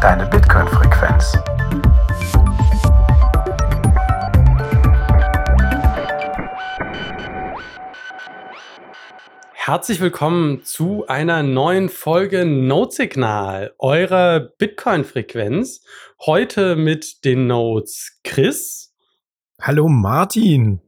deine Bitcoin-Frequenz. Herzlich willkommen zu einer neuen Folge Notesignal, eurer Bitcoin-Frequenz. Heute mit den Notes Chris. Hallo Martin.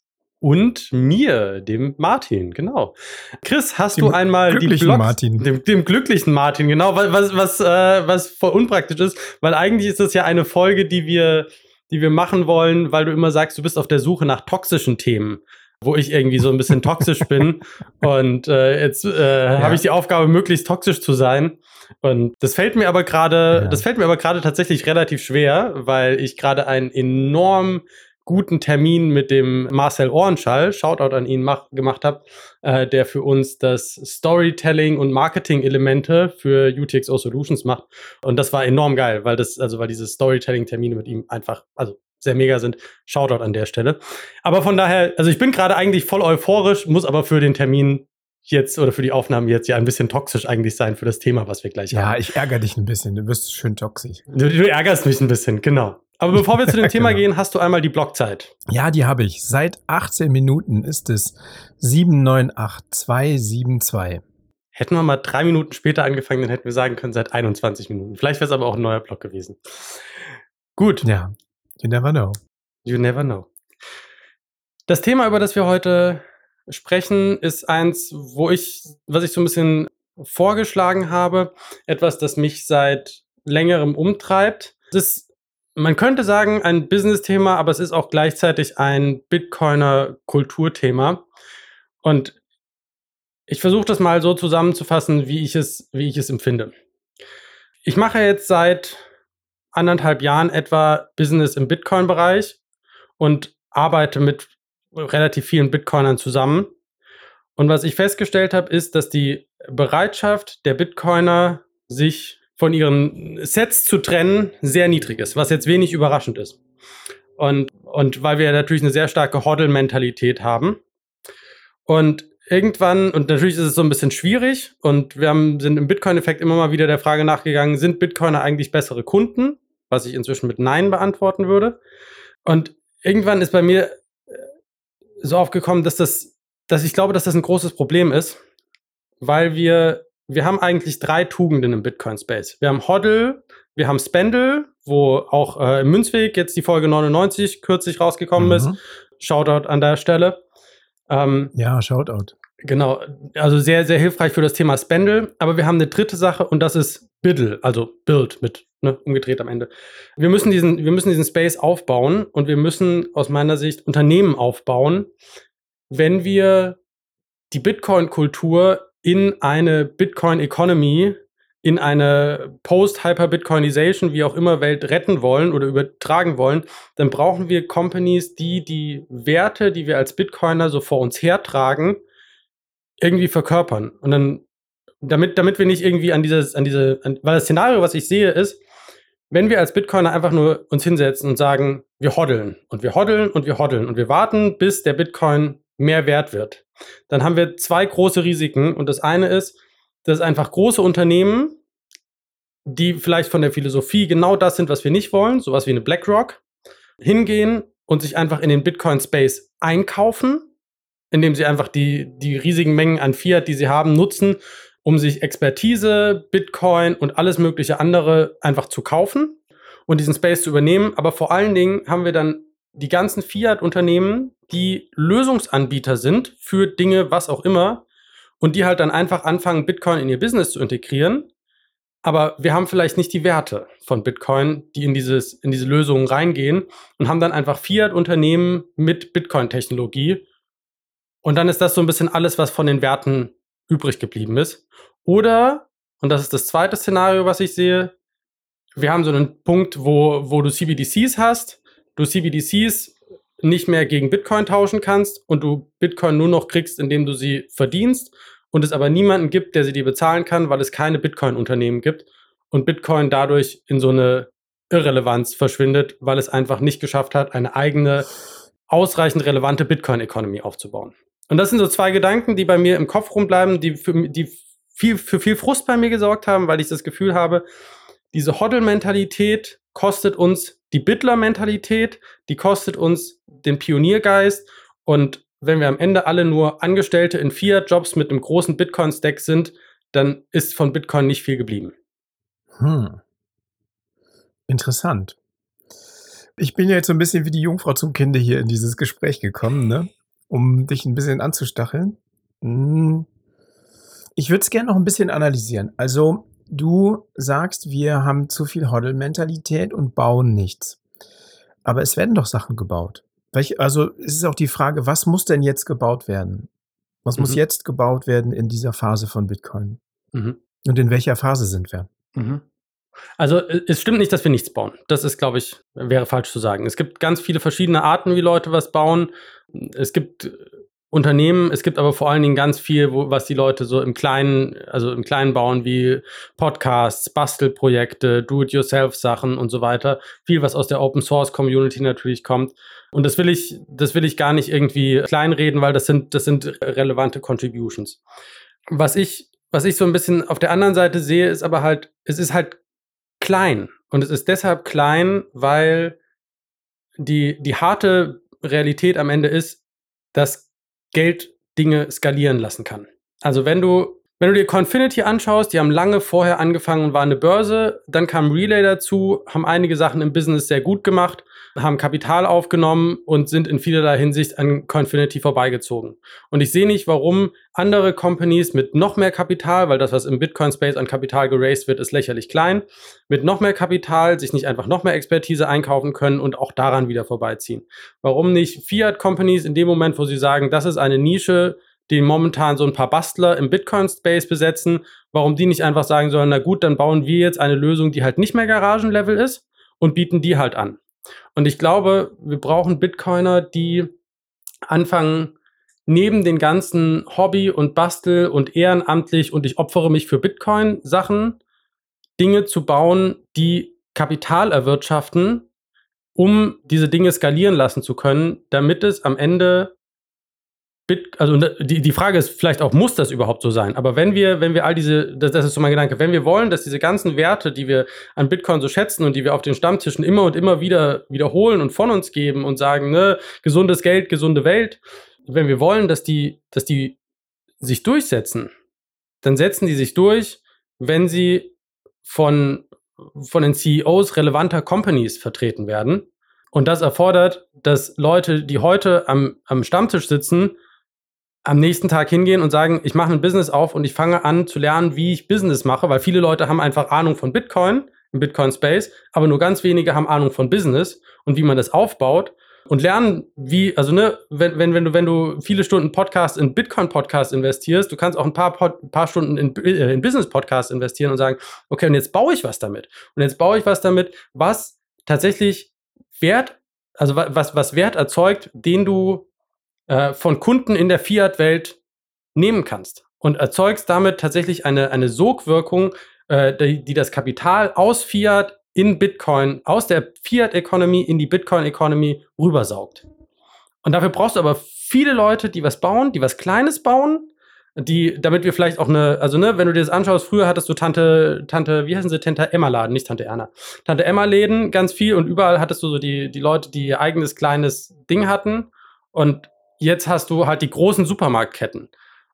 Und mir, dem Martin, genau. Chris, hast dem du einmal die Blogs, Martin. Dem, dem, glücklichen Martin, genau, was, was, äh, was voll unpraktisch ist, weil eigentlich ist das ja eine Folge, die wir, die wir machen wollen, weil du immer sagst, du bist auf der Suche nach toxischen Themen wo ich irgendwie so ein bisschen toxisch bin. Und äh, jetzt äh, ja. habe ich die Aufgabe, möglichst toxisch zu sein. Und das fällt mir aber gerade, ja. das fällt mir aber gerade tatsächlich relativ schwer, weil ich gerade einen enorm guten Termin mit dem Marcel Ohrenschall, Shoutout an ihn, mach, gemacht habe, äh, der für uns das Storytelling und Marketing-Elemente für UTXO Solutions macht. Und das war enorm geil, weil das, also weil diese Storytelling-Termine mit ihm einfach, also sehr mega sind. Shoutout an der Stelle. Aber von daher, also ich bin gerade eigentlich voll euphorisch, muss aber für den Termin jetzt oder für die Aufnahmen jetzt ja ein bisschen toxisch eigentlich sein für das Thema, was wir gleich ja, haben. Ja, ich ärgere dich ein bisschen. Du wirst schön toxisch. Du, du ärgerst mich ein bisschen, genau. Aber bevor wir zu dem Thema genau. gehen, hast du einmal die Blockzeit. Ja, die habe ich. Seit 18 Minuten ist es 798272. Hätten wir mal drei Minuten später angefangen, dann hätten wir sagen können, seit 21 Minuten. Vielleicht wäre es aber auch ein neuer Block gewesen. Gut. Ja. You never know. You never know. Das Thema, über das wir heute sprechen, ist eins, wo ich, was ich so ein bisschen vorgeschlagen habe, etwas, das mich seit längerem umtreibt. Das ist, man könnte sagen, ein Business-Thema, aber es ist auch gleichzeitig ein Bitcoiner-Kulturthema. Und ich versuche das mal so zusammenzufassen, wie ich es, wie ich es empfinde. Ich mache jetzt seit anderthalb Jahren etwa Business im Bitcoin-Bereich und arbeite mit relativ vielen Bitcoinern zusammen. Und was ich festgestellt habe, ist, dass die Bereitschaft der Bitcoiner, sich von ihren Sets zu trennen, sehr niedrig ist, was jetzt wenig überraschend ist. Und, und weil wir natürlich eine sehr starke Hoddle-Mentalität haben. Und irgendwann, und natürlich ist es so ein bisschen schwierig, und wir haben, sind im Bitcoin-Effekt immer mal wieder der Frage nachgegangen, sind Bitcoiner eigentlich bessere Kunden? was ich inzwischen mit Nein beantworten würde. Und irgendwann ist bei mir äh, so aufgekommen, dass das, dass ich glaube, dass das ein großes Problem ist, weil wir, wir haben eigentlich drei Tugenden im Bitcoin-Space. Wir haben Hodl, wir haben Spendle, wo auch äh, im Münzweg jetzt die Folge 99 kürzlich rausgekommen mhm. ist. Shoutout an der Stelle. Ähm, ja, Shoutout. Genau, also sehr, sehr hilfreich für das Thema Spendle. Aber wir haben eine dritte Sache und das ist Biddle, also Build mit ne, umgedreht am Ende. Wir müssen, diesen, wir müssen diesen Space aufbauen und wir müssen aus meiner Sicht Unternehmen aufbauen, wenn wir die Bitcoin-Kultur in eine Bitcoin-Economy, in eine Post-Hyper-Bitcoinization, wie auch immer, Welt retten wollen oder übertragen wollen, dann brauchen wir Companies, die die Werte, die wir als Bitcoiner so vor uns hertragen, irgendwie verkörpern. Und dann, damit, damit wir nicht irgendwie an dieses, an diese, an, weil das Szenario, was ich sehe, ist, wenn wir als Bitcoiner einfach nur uns hinsetzen und sagen, wir hoddeln und wir hoddeln und wir hoddeln und wir warten, bis der Bitcoin mehr wert wird, dann haben wir zwei große Risiken. Und das eine ist, dass einfach große Unternehmen, die vielleicht von der Philosophie genau das sind, was wir nicht wollen, sowas wie eine BlackRock, hingehen und sich einfach in den Bitcoin-Space einkaufen, indem sie einfach die, die riesigen Mengen an Fiat, die sie haben, nutzen, um sich Expertise, Bitcoin und alles mögliche andere einfach zu kaufen und diesen Space zu übernehmen. Aber vor allen Dingen haben wir dann die ganzen Fiat-Unternehmen, die Lösungsanbieter sind für Dinge, was auch immer, und die halt dann einfach anfangen, Bitcoin in ihr Business zu integrieren. Aber wir haben vielleicht nicht die Werte von Bitcoin, die in, dieses, in diese Lösungen reingehen und haben dann einfach Fiat-Unternehmen mit Bitcoin-Technologie. Und dann ist das so ein bisschen alles, was von den Werten übrig geblieben ist. Oder, und das ist das zweite Szenario, was ich sehe, wir haben so einen Punkt, wo, wo du CBDCs hast, du CBDCs nicht mehr gegen Bitcoin tauschen kannst und du Bitcoin nur noch kriegst, indem du sie verdienst und es aber niemanden gibt, der sie dir bezahlen kann, weil es keine Bitcoin-Unternehmen gibt und Bitcoin dadurch in so eine Irrelevanz verschwindet, weil es einfach nicht geschafft hat, eine eigene, ausreichend relevante Bitcoin-Economy aufzubauen. Und das sind so zwei Gedanken, die bei mir im Kopf rumbleiben, die für, die viel, für viel Frust bei mir gesorgt haben, weil ich das Gefühl habe, diese Hoddle-Mentalität kostet uns die Bittler-Mentalität, die kostet uns den Pioniergeist und wenn wir am Ende alle nur Angestellte in Fiat-Jobs mit einem großen Bitcoin-Stack sind, dann ist von Bitcoin nicht viel geblieben. Hm. Interessant. Ich bin ja jetzt so ein bisschen wie die Jungfrau zum Kinde hier in dieses Gespräch gekommen, ne? um dich ein bisschen anzustacheln. Hm. Ich würde es gerne noch ein bisschen analysieren. Also, du sagst, wir haben zu viel Hoddle-Mentalität und bauen nichts. Aber es werden doch Sachen gebaut. Also, es ist auch die Frage, was muss denn jetzt gebaut werden? Was mhm. muss jetzt gebaut werden in dieser Phase von Bitcoin? Mhm. Und in welcher Phase sind wir? Mhm. Also es stimmt nicht, dass wir nichts bauen. Das ist, glaube ich, wäre falsch zu sagen. Es gibt ganz viele verschiedene Arten, wie Leute was bauen. Es gibt Unternehmen, es gibt aber vor allen Dingen ganz viel, wo, was die Leute so im Kleinen, also im Kleinen bauen, wie Podcasts, Bastelprojekte, Do-it-yourself-Sachen und so weiter. Viel, was aus der Open Source Community natürlich kommt. Und das will ich, das will ich gar nicht irgendwie kleinreden, weil das sind, das sind relevante Contributions. Was ich, was ich so ein bisschen auf der anderen Seite sehe, ist aber halt, es ist halt klein. Und es ist deshalb klein, weil die, die harte Realität am Ende ist, dass Geld Dinge skalieren lassen kann. Also wenn du wenn du dir Confinity anschaust, die haben lange vorher angefangen und waren eine Börse, dann kam Relay dazu, haben einige Sachen im Business sehr gut gemacht haben Kapital aufgenommen und sind in vielerlei Hinsicht an Confinity vorbeigezogen. Und ich sehe nicht, warum andere Companies mit noch mehr Kapital, weil das, was im Bitcoin-Space an Kapital geraced wird, ist lächerlich klein, mit noch mehr Kapital sich nicht einfach noch mehr Expertise einkaufen können und auch daran wieder vorbeiziehen. Warum nicht Fiat-Companies in dem Moment, wo sie sagen, das ist eine Nische, die momentan so ein paar Bastler im Bitcoin-Space besetzen, warum die nicht einfach sagen sollen, na gut, dann bauen wir jetzt eine Lösung, die halt nicht mehr Garagenlevel ist und bieten die halt an. Und ich glaube, wir brauchen Bitcoiner, die anfangen, neben den ganzen Hobby und Bastel und ehrenamtlich und ich opfere mich für Bitcoin Sachen, Dinge zu bauen, die Kapital erwirtschaften, um diese Dinge skalieren lassen zu können, damit es am Ende Bit, also ne, die, die Frage ist vielleicht auch, muss das überhaupt so sein? Aber wenn wir, wenn wir all diese, das, das ist so mein Gedanke, wenn wir wollen, dass diese ganzen Werte, die wir an Bitcoin so schätzen und die wir auf den Stammtischen immer und immer wieder wiederholen und von uns geben und sagen, ne, gesundes Geld, gesunde Welt, wenn wir wollen, dass die, dass die sich durchsetzen, dann setzen die sich durch, wenn sie von, von den CEOs relevanter Companies vertreten werden. Und das erfordert, dass Leute, die heute am, am Stammtisch sitzen, am nächsten Tag hingehen und sagen, ich mache ein Business auf und ich fange an zu lernen, wie ich Business mache, weil viele Leute haben einfach Ahnung von Bitcoin, im Bitcoin Space, aber nur ganz wenige haben Ahnung von Business und wie man das aufbaut und lernen, wie, also ne, wenn, wenn, wenn du, wenn du viele Stunden Podcast in Bitcoin Podcast investierst, du kannst auch ein paar, Pod, paar Stunden in, äh, in Business Podcast investieren und sagen, okay, und jetzt baue ich was damit. Und jetzt baue ich was damit, was tatsächlich Wert, also was, was Wert erzeugt, den du äh, von Kunden in der Fiat-Welt nehmen kannst und erzeugst damit tatsächlich eine, eine Sogwirkung, äh, die, die das Kapital aus Fiat in Bitcoin, aus der Fiat-Economy in die Bitcoin-Economy rübersaugt. Und dafür brauchst du aber viele Leute, die was bauen, die was Kleines bauen, die, damit wir vielleicht auch eine, also ne, wenn du dir das anschaust, früher hattest du Tante, Tante, wie heißen sie, Tante Emma Laden, nicht Tante Erna. Tante Emma Läden ganz viel und überall hattest du so die, die Leute, die ihr eigenes kleines Ding hatten. Und jetzt hast du halt die großen Supermarktketten.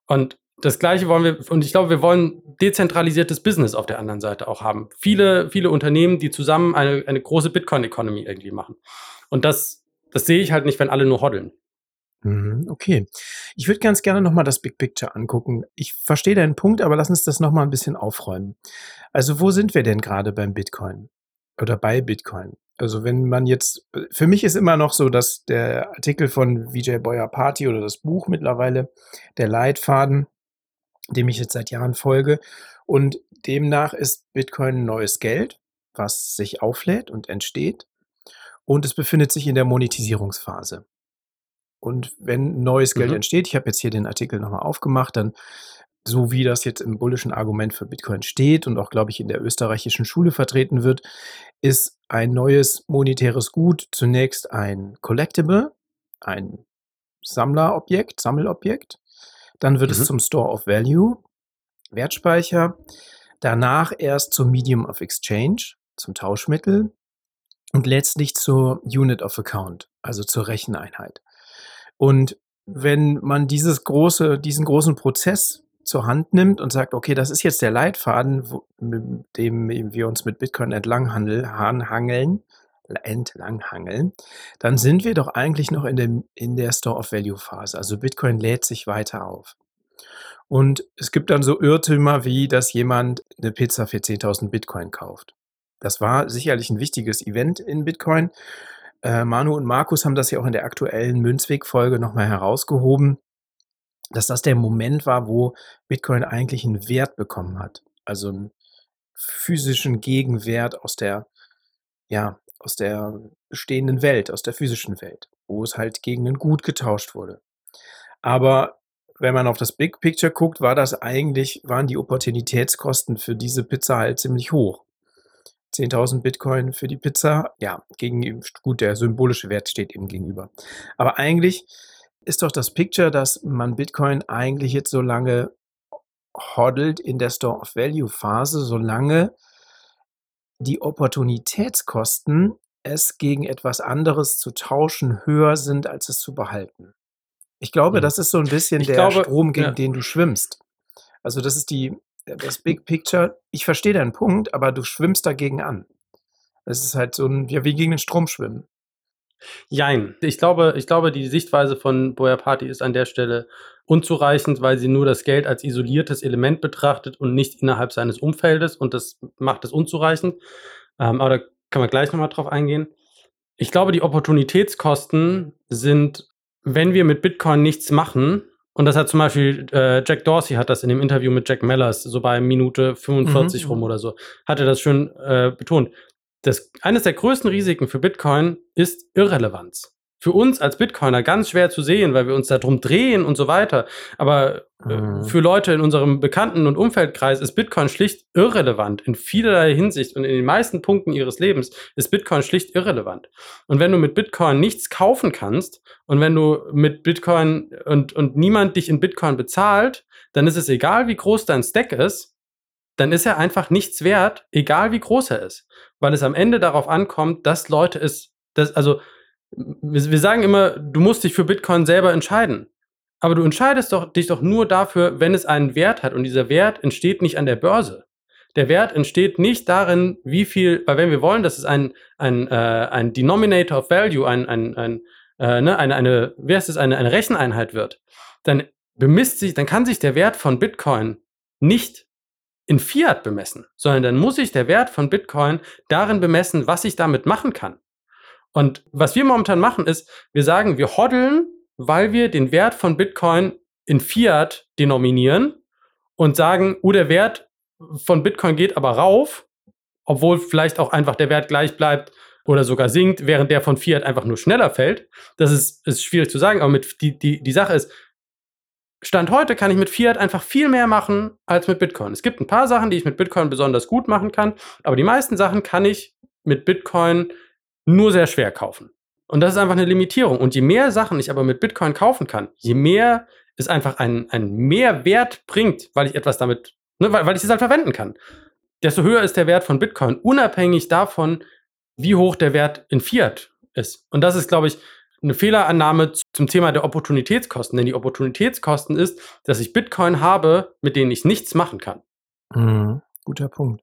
Und das Gleiche wollen wir, und ich glaube, wir wollen dezentralisiertes Business auf der anderen Seite auch haben. Viele, viele Unternehmen, die zusammen eine, eine große Bitcoin-Economy irgendwie machen. Und das, das sehe ich halt nicht, wenn alle nur hoddeln. Mhm, okay. Ich würde ganz gerne nochmal das Big Picture angucken. Ich verstehe deinen Punkt, aber lass uns das nochmal ein bisschen aufräumen. Also wo sind wir denn gerade beim Bitcoin? Oder bei Bitcoin? Also wenn man jetzt, für mich ist immer noch so, dass der Artikel von Vijay Boyer Party oder das Buch mittlerweile, der Leitfaden, dem ich jetzt seit Jahren folge, und demnach ist Bitcoin neues Geld, was sich auflädt und entsteht. Und es befindet sich in der Monetisierungsphase. Und wenn neues Geld mhm. entsteht, ich habe jetzt hier den Artikel nochmal aufgemacht, dann so wie das jetzt im bullischen Argument für Bitcoin steht und auch, glaube ich, in der österreichischen Schule vertreten wird, ist ein neues monetäres Gut zunächst ein Collectible, ein Sammlerobjekt, Sammelobjekt. Dann wird mhm. es zum Store of Value, Wertspeicher. danach erst zum Medium of Exchange, zum Tauschmittel und letztlich zur Unit of Account, also zur Recheneinheit. Und wenn man dieses große, diesen großen Prozess zur Hand nimmt und sagt, okay, das ist jetzt der Leitfaden, wo, mit dem wir uns mit Bitcoin entlang hangeln, entlanghangeln, dann sind wir doch eigentlich noch in, dem, in der Store of Value Phase. Also Bitcoin lädt sich weiter auf. Und es gibt dann so Irrtümer wie, dass jemand eine Pizza für 10.000 Bitcoin kauft. Das war sicherlich ein wichtiges Event in Bitcoin. Äh, Manu und Markus haben das ja auch in der aktuellen Münzweg-Folge nochmal herausgehoben, dass das der Moment war, wo Bitcoin eigentlich einen Wert bekommen hat. Also einen physischen Gegenwert aus der, ja, aus der bestehenden Welt, aus der physischen Welt, wo es halt gegen ein Gut getauscht wurde. Aber wenn man auf das Big Picture guckt, war das eigentlich, waren die Opportunitätskosten für diese Pizza halt ziemlich hoch. 10.000 Bitcoin für die Pizza, ja, gegen, gut, der symbolische Wert steht eben gegenüber. Aber eigentlich ist doch das Picture, dass man Bitcoin eigentlich jetzt so lange hodelt in der Store of Value Phase, solange die Opportunitätskosten, es gegen etwas anderes zu tauschen, höher sind, als es zu behalten. Ich glaube, mhm. das ist so ein bisschen ich der glaube, Strom, gegen ja. den du schwimmst. Also das ist die, das Big Picture. Ich verstehe deinen Punkt, aber du schwimmst dagegen an. Es ist halt so ein, ja, wie gegen den Strom schwimmen. Jein. Ich glaube, ich glaube, die Sichtweise von Boyer Party ist an der Stelle unzureichend, weil sie nur das Geld als isoliertes Element betrachtet und nicht innerhalb seines Umfeldes und das macht es unzureichend. Ähm, aber da kann man gleich nochmal drauf eingehen. Ich glaube, die Opportunitätskosten sind, wenn wir mit Bitcoin nichts machen, und das hat zum Beispiel äh, Jack Dorsey hat das in dem Interview mit Jack Mellers, so bei Minute 45 mhm. rum oder so, hat er das schön äh, betont das, eines der größten Risiken für Bitcoin ist Irrelevanz. Für uns als Bitcoiner ganz schwer zu sehen, weil wir uns da drum drehen und so weiter. Aber äh, mhm. für Leute in unserem Bekannten- und Umfeldkreis ist Bitcoin schlicht irrelevant. In vielerlei Hinsicht und in den meisten Punkten ihres Lebens ist Bitcoin schlicht irrelevant. Und wenn du mit Bitcoin nichts kaufen kannst und wenn du mit Bitcoin und, und niemand dich in Bitcoin bezahlt, dann ist es egal, wie groß dein Stack ist, dann ist er einfach nichts wert, egal wie groß er ist. Weil es am Ende darauf ankommt, dass Leute es, das, also, wir, wir sagen immer, du musst dich für Bitcoin selber entscheiden. Aber du entscheidest doch, dich doch nur dafür, wenn es einen Wert hat. Und dieser Wert entsteht nicht an der Börse. Der Wert entsteht nicht darin, wie viel, weil wenn wir wollen, dass es ein, ein, äh, ein Denominator of Value, ein, ein, ein, äh, ne, eine, eine, wie heißt es, eine, eine Recheneinheit wird, dann bemisst sich, dann kann sich der Wert von Bitcoin nicht in Fiat bemessen, sondern dann muss ich der Wert von Bitcoin darin bemessen, was ich damit machen kann. Und was wir momentan machen, ist, wir sagen, wir hoddeln, weil wir den Wert von Bitcoin in Fiat denominieren und sagen, oh, der Wert von Bitcoin geht aber rauf, obwohl vielleicht auch einfach der Wert gleich bleibt oder sogar sinkt, während der von Fiat einfach nur schneller fällt. Das ist, ist schwierig zu sagen, aber mit, die, die, die Sache ist, Stand heute kann ich mit Fiat einfach viel mehr machen als mit Bitcoin. Es gibt ein paar Sachen, die ich mit Bitcoin besonders gut machen kann, aber die meisten Sachen kann ich mit Bitcoin nur sehr schwer kaufen. Und das ist einfach eine Limitierung. Und je mehr Sachen ich aber mit Bitcoin kaufen kann, je mehr es einfach einen, einen Mehrwert bringt, weil ich etwas damit, ne, weil, weil ich es halt verwenden kann, desto höher ist der Wert von Bitcoin, unabhängig davon, wie hoch der Wert in Fiat ist. Und das ist, glaube ich, eine Fehlerannahme zum Thema der Opportunitätskosten. Denn die Opportunitätskosten ist, dass ich Bitcoin habe, mit denen ich nichts machen kann. Mhm, guter Punkt.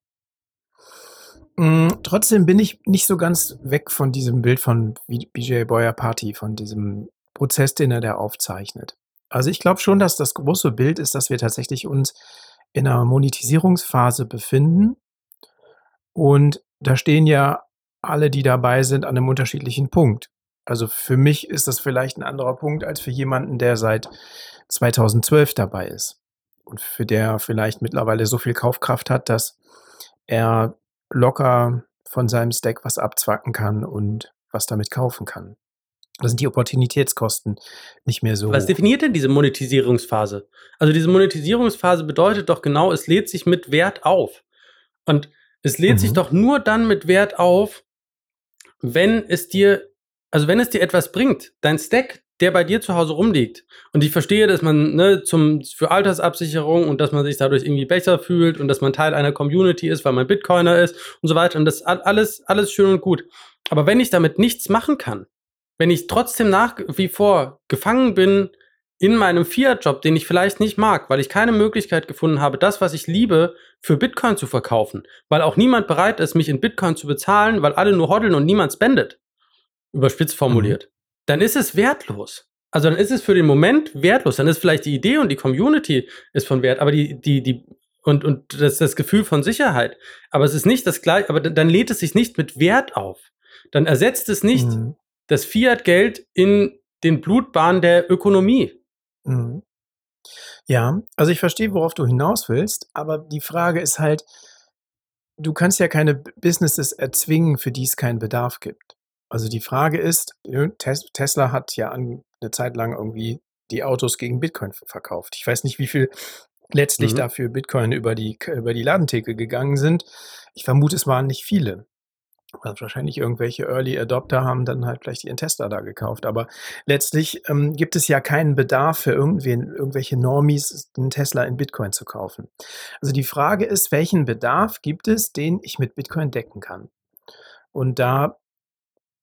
Mhm, trotzdem bin ich nicht so ganz weg von diesem Bild von BJ Boyer Party, von diesem Prozess, den er da aufzeichnet. Also ich glaube schon, dass das große Bild ist, dass wir tatsächlich uns in einer Monetisierungsphase befinden. Und da stehen ja alle, die dabei sind, an einem unterschiedlichen Punkt. Also für mich ist das vielleicht ein anderer Punkt als für jemanden, der seit 2012 dabei ist und für der vielleicht mittlerweile so viel Kaufkraft hat, dass er locker von seinem Stack was abzwacken kann und was damit kaufen kann. Da sind die Opportunitätskosten nicht mehr so. Was definiert denn diese Monetisierungsphase? Also diese Monetisierungsphase bedeutet doch genau, es lädt sich mit Wert auf. Und es lädt mhm. sich doch nur dann mit Wert auf, wenn es dir also wenn es dir etwas bringt, dein Stack, der bei dir zu Hause rumliegt. Und ich verstehe, dass man ne, zum, für Altersabsicherung und dass man sich dadurch irgendwie besser fühlt und dass man Teil einer Community ist, weil man Bitcoiner ist und so weiter. Und das alles, alles schön und gut. Aber wenn ich damit nichts machen kann, wenn ich trotzdem nach wie vor gefangen bin in meinem Fiat-Job, den ich vielleicht nicht mag, weil ich keine Möglichkeit gefunden habe, das, was ich liebe, für Bitcoin zu verkaufen, weil auch niemand bereit ist, mich in Bitcoin zu bezahlen, weil alle nur hoddeln und niemand spendet, überspitzt formuliert, mhm. dann ist es wertlos. Also dann ist es für den Moment wertlos. Dann ist vielleicht die Idee und die Community ist von Wert, aber die, die, die, und, und das, das Gefühl von Sicherheit. Aber es ist nicht das gleiche, aber dann lädt es sich nicht mit Wert auf. Dann ersetzt es nicht mhm. das Fiat-Geld in den Blutbahn der Ökonomie. Mhm. Ja, also ich verstehe, worauf du hinaus willst, aber die Frage ist halt, du kannst ja keine Businesses erzwingen, für die es keinen Bedarf gibt. Also die Frage ist, Tesla hat ja eine Zeit lang irgendwie die Autos gegen Bitcoin verkauft. Ich weiß nicht, wie viel letztlich mhm. dafür Bitcoin über die, über die Ladentheke gegangen sind. Ich vermute, es waren nicht viele. Also wahrscheinlich irgendwelche Early Adopter haben dann halt vielleicht ihren Tesla da gekauft. Aber letztlich ähm, gibt es ja keinen Bedarf für irgendwen, irgendwelche Normies, einen Tesla in Bitcoin zu kaufen. Also die Frage ist, welchen Bedarf gibt es, den ich mit Bitcoin decken kann? Und da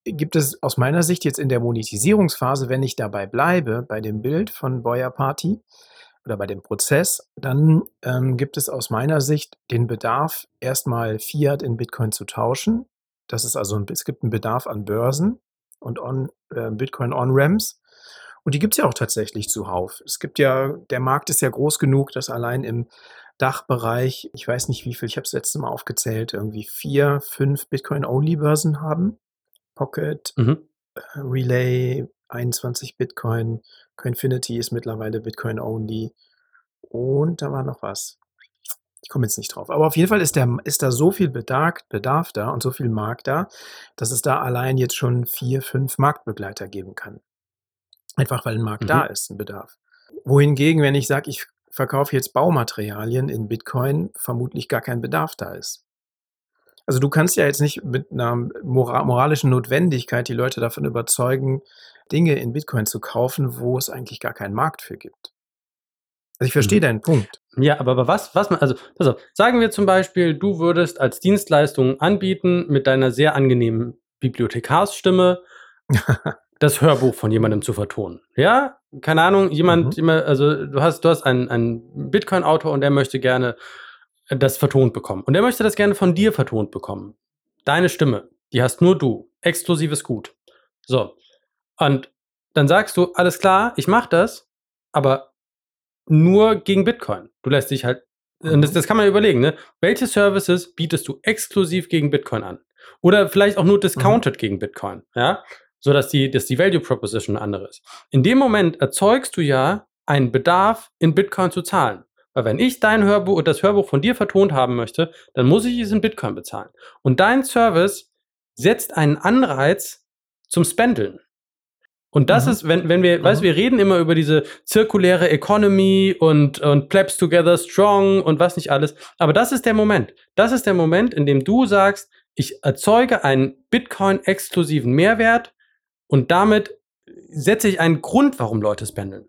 gibt es aus meiner Sicht jetzt in der Monetisierungsphase, wenn ich dabei bleibe, bei dem Bild von Boyer Party oder bei dem Prozess, dann ähm, gibt es aus meiner Sicht den Bedarf, erstmal Fiat in Bitcoin zu tauschen das ist also, es gibt einen Bedarf an Börsen und on, äh, Bitcoin On-Ramps. Und die gibt es ja auch tatsächlich zuhauf. Es gibt ja, der Markt ist ja groß genug, dass allein im Dachbereich, ich weiß nicht wie viel, ich habe es letztes Mal aufgezählt, irgendwie vier, fünf Bitcoin-Only-Börsen haben. Pocket, mhm. Äh, Relay, 21 Bitcoin, Coinfinity ist mittlerweile Bitcoin-Only. Und da war noch was. Ich komme jetzt nicht drauf. Aber auf jeden Fall ist, der, ist da so viel Bedarf, Bedarf da und so viel Markt da, dass es da allein jetzt schon vier, fünf Marktbegleiter geben kann. Einfach weil ein Markt mhm. da ist, ein Bedarf. Wohingegen, wenn ich sage, ich verkaufe jetzt Baumaterialien in Bitcoin, vermutlich gar kein Bedarf da ist. Also du kannst ja jetzt nicht mit einer moralischen Notwendigkeit die Leute davon überzeugen, Dinge in Bitcoin zu kaufen, wo es eigentlich gar keinen Markt für gibt. Also ich verstehe mhm. deinen Punkt. Ja, aber, was, was man, also, pass auf, sagen wir zum Beispiel, du würdest als Dienstleistung anbieten, mit deiner sehr angenehmen Bibliothekarsstimme das Hörbuch von jemandem zu vertonen. Ja, keine Ahnung, jemand, mhm. also du hast, du hast einen, einen Bitcoin-Autor und der möchte gerne das vertont bekommen. Und der möchte das gerne von dir vertont bekommen. Deine Stimme, die hast nur du. Exklusives Gut. So. Und dann sagst du, alles klar, ich mach das, aber nur gegen Bitcoin. Du lässt dich halt, mhm. das, das kann man überlegen, ne? Welche Services bietest du exklusiv gegen Bitcoin an? Oder vielleicht auch nur discounted mhm. gegen Bitcoin, ja? So dass die, dass die Value Proposition eine andere ist. In dem Moment erzeugst du ja einen Bedarf, in Bitcoin zu zahlen. Weil wenn ich dein Hörbuch und das Hörbuch von dir vertont haben möchte, dann muss ich es in Bitcoin bezahlen. Und dein Service setzt einen Anreiz zum Spendeln. Und das mhm. ist, wenn, wenn wir, mhm. weißt wir reden immer über diese zirkuläre Economy und, und Plebs Together Strong und was nicht alles. Aber das ist der Moment. Das ist der Moment, in dem du sagst, ich erzeuge einen Bitcoin-exklusiven Mehrwert und damit setze ich einen Grund, warum Leute spendeln.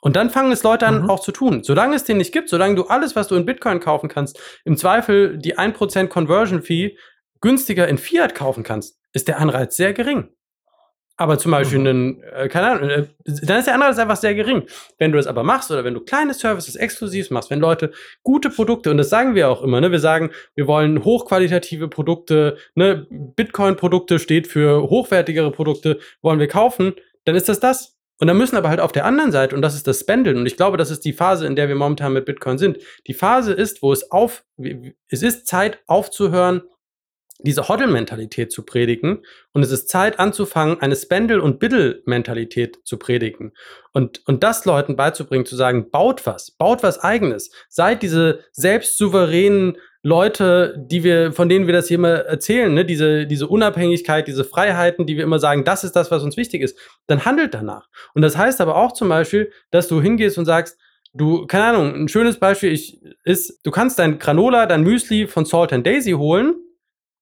Und dann fangen es Leute an, mhm. auch zu tun. Solange es den nicht gibt, solange du alles, was du in Bitcoin kaufen kannst, im Zweifel die 1% Conversion Fee günstiger in Fiat kaufen kannst, ist der Anreiz sehr gering. Aber zum Beispiel mhm. einen, äh, keine Ahnung, äh, dann ist der Anreiz einfach sehr gering. Wenn du das aber machst oder wenn du kleine Services exklusiv machst, wenn Leute gute Produkte, und das sagen wir auch immer, ne, wir sagen, wir wollen hochqualitative Produkte, ne, Bitcoin-Produkte steht für hochwertigere Produkte, wollen wir kaufen, dann ist das das. Und dann müssen aber halt auf der anderen Seite, und das ist das Spendeln, und ich glaube, das ist die Phase, in der wir momentan mit Bitcoin sind. Die Phase ist, wo es auf, es ist Zeit aufzuhören, diese Hoddle-Mentalität zu predigen und es ist Zeit anzufangen, eine Spendel- und Biddle-Mentalität zu predigen und, und das Leuten beizubringen, zu sagen, baut was, baut was eigenes, seid diese selbstsouveränen Leute, die wir, von denen wir das hier immer erzählen, ne? diese, diese Unabhängigkeit, diese Freiheiten, die wir immer sagen, das ist das, was uns wichtig ist, dann handelt danach. Und das heißt aber auch zum Beispiel, dass du hingehst und sagst, Du, keine Ahnung, ein schönes Beispiel ich, ist, du kannst dein Granola, dein Müsli von Salt and Daisy holen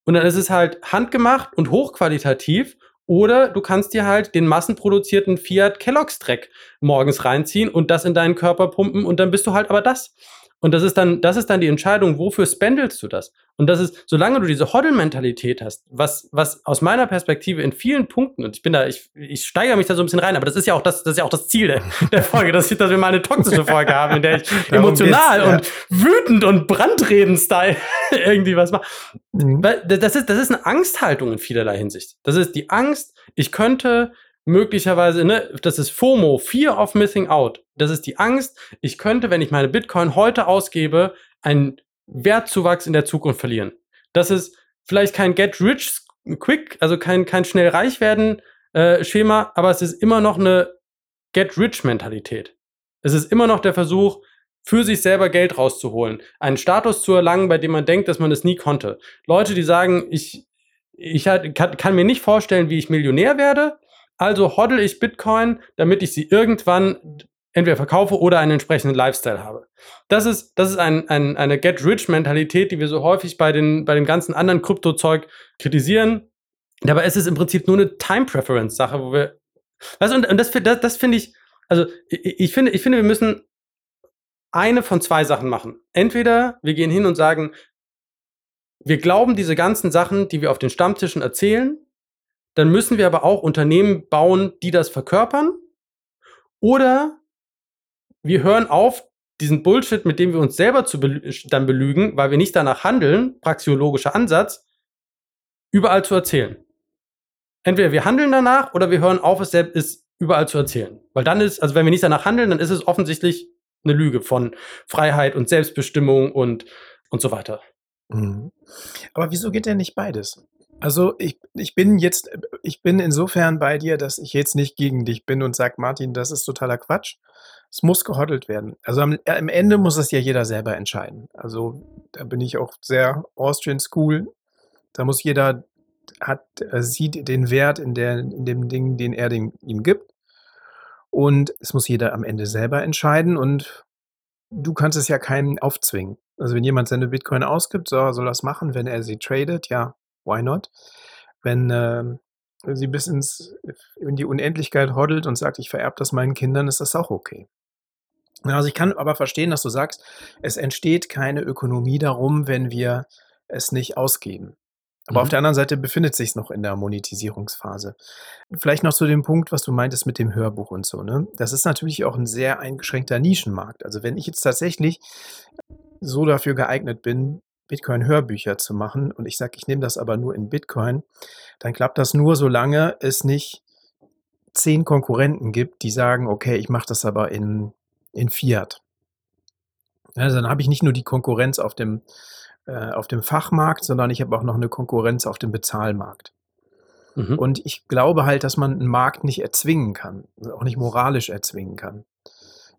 und dann ist es halt handgemacht und hochqualitativ Oder du kannst dir halt den massenproduzierten Fiat Kellogg's Dreck morgens reinziehen und das in deinen Körper pumpen und dann bist du halt aber das. Und das ist dann, das ist dann die Entscheidung, wofür spendelst du das? Und das ist, solange du diese Hoddle-Mentalität hast, was, was aus meiner Perspektive in vielen Punkten, und ich bin da, ich, ich steigere mich da so ein bisschen rein, aber das ist ja auch das, das ist ja auch das Ziel der, der Folge, dass, ich, dass wir mal eine toxische Folge haben, in der ich emotional ja. und wütend und Brandreden-Style irgendwie was mache. Mhm. Das ist, das ist eine Angsthaltung in vielerlei Hinsicht. Das ist die Angst, ich könnte möglicherweise, ne, das ist FOMO, Fear of Missing Out. Das ist die Angst, ich könnte, wenn ich meine Bitcoin heute ausgebe, einen Wertzuwachs in der Zukunft verlieren. Das ist vielleicht kein Get Rich Quick, also kein, kein schnell reich werden äh, Schema, aber es ist immer noch eine Get Rich Mentalität. Es ist immer noch der Versuch, für sich selber Geld rauszuholen, einen Status zu erlangen, bei dem man denkt, dass man es nie konnte. Leute, die sagen, ich, ich halt, kann, kann mir nicht vorstellen, wie ich Millionär werde, also hoddle ich Bitcoin, damit ich sie irgendwann entweder verkaufe oder einen entsprechenden Lifestyle habe. Das ist, das ist ein, ein, eine Get-Rich-Mentalität, die wir so häufig bei, den, bei dem ganzen anderen Krypto-Zeug kritisieren. Dabei ist es im Prinzip nur eine Time-Preference-Sache, wo wir. Weißt, und, und das, das, das finde ich, also ich, ich, finde, ich finde, wir müssen eine von zwei Sachen machen. Entweder wir gehen hin und sagen, wir glauben diese ganzen Sachen, die wir auf den Stammtischen erzählen, dann müssen wir aber auch Unternehmen bauen, die das verkörpern. Oder wir hören auf, diesen Bullshit, mit dem wir uns selber zu belü dann belügen, weil wir nicht danach handeln, praxiologischer Ansatz, überall zu erzählen. Entweder wir handeln danach oder wir hören auf, es selbst ist überall zu erzählen. Weil dann ist, also wenn wir nicht danach handeln, dann ist es offensichtlich eine Lüge von Freiheit und Selbstbestimmung und, und so weiter. Mhm. Aber wieso geht denn nicht beides? Also ich, ich bin jetzt, ich bin insofern bei dir, dass ich jetzt nicht gegen dich bin und sage, Martin, das ist totaler Quatsch. Es muss gehoddelt werden. Also am, am Ende muss es ja jeder selber entscheiden. Also da bin ich auch sehr Austrian School. Da muss jeder hat, äh, sieht den Wert in, der, in dem Ding, den er dem, ihm gibt. Und es muss jeder am Ende selber entscheiden und du kannst es ja keinem aufzwingen. Also wenn jemand seine Bitcoin ausgibt, so, soll das machen. Wenn er sie tradet, ja, why not? Wenn äh, sie bis ins, in die Unendlichkeit hoddelt und sagt, ich vererbe das meinen Kindern, ist das auch okay. Also ich kann aber verstehen, dass du sagst, es entsteht keine Ökonomie darum, wenn wir es nicht ausgeben. Aber mhm. auf der anderen Seite befindet sich es noch in der Monetisierungsphase. Vielleicht noch zu dem Punkt, was du meintest mit dem Hörbuch und so. Ne? Das ist natürlich auch ein sehr eingeschränkter Nischenmarkt. Also wenn ich jetzt tatsächlich so dafür geeignet bin, Bitcoin-Hörbücher zu machen und ich sage, ich nehme das aber nur in Bitcoin, dann klappt das nur, solange es nicht zehn Konkurrenten gibt, die sagen, okay, ich mache das aber in, in Fiat. Also dann habe ich nicht nur die Konkurrenz auf dem, äh, auf dem Fachmarkt, sondern ich habe auch noch eine Konkurrenz auf dem Bezahlmarkt. Mhm. Und ich glaube halt, dass man einen Markt nicht erzwingen kann, auch nicht moralisch erzwingen kann.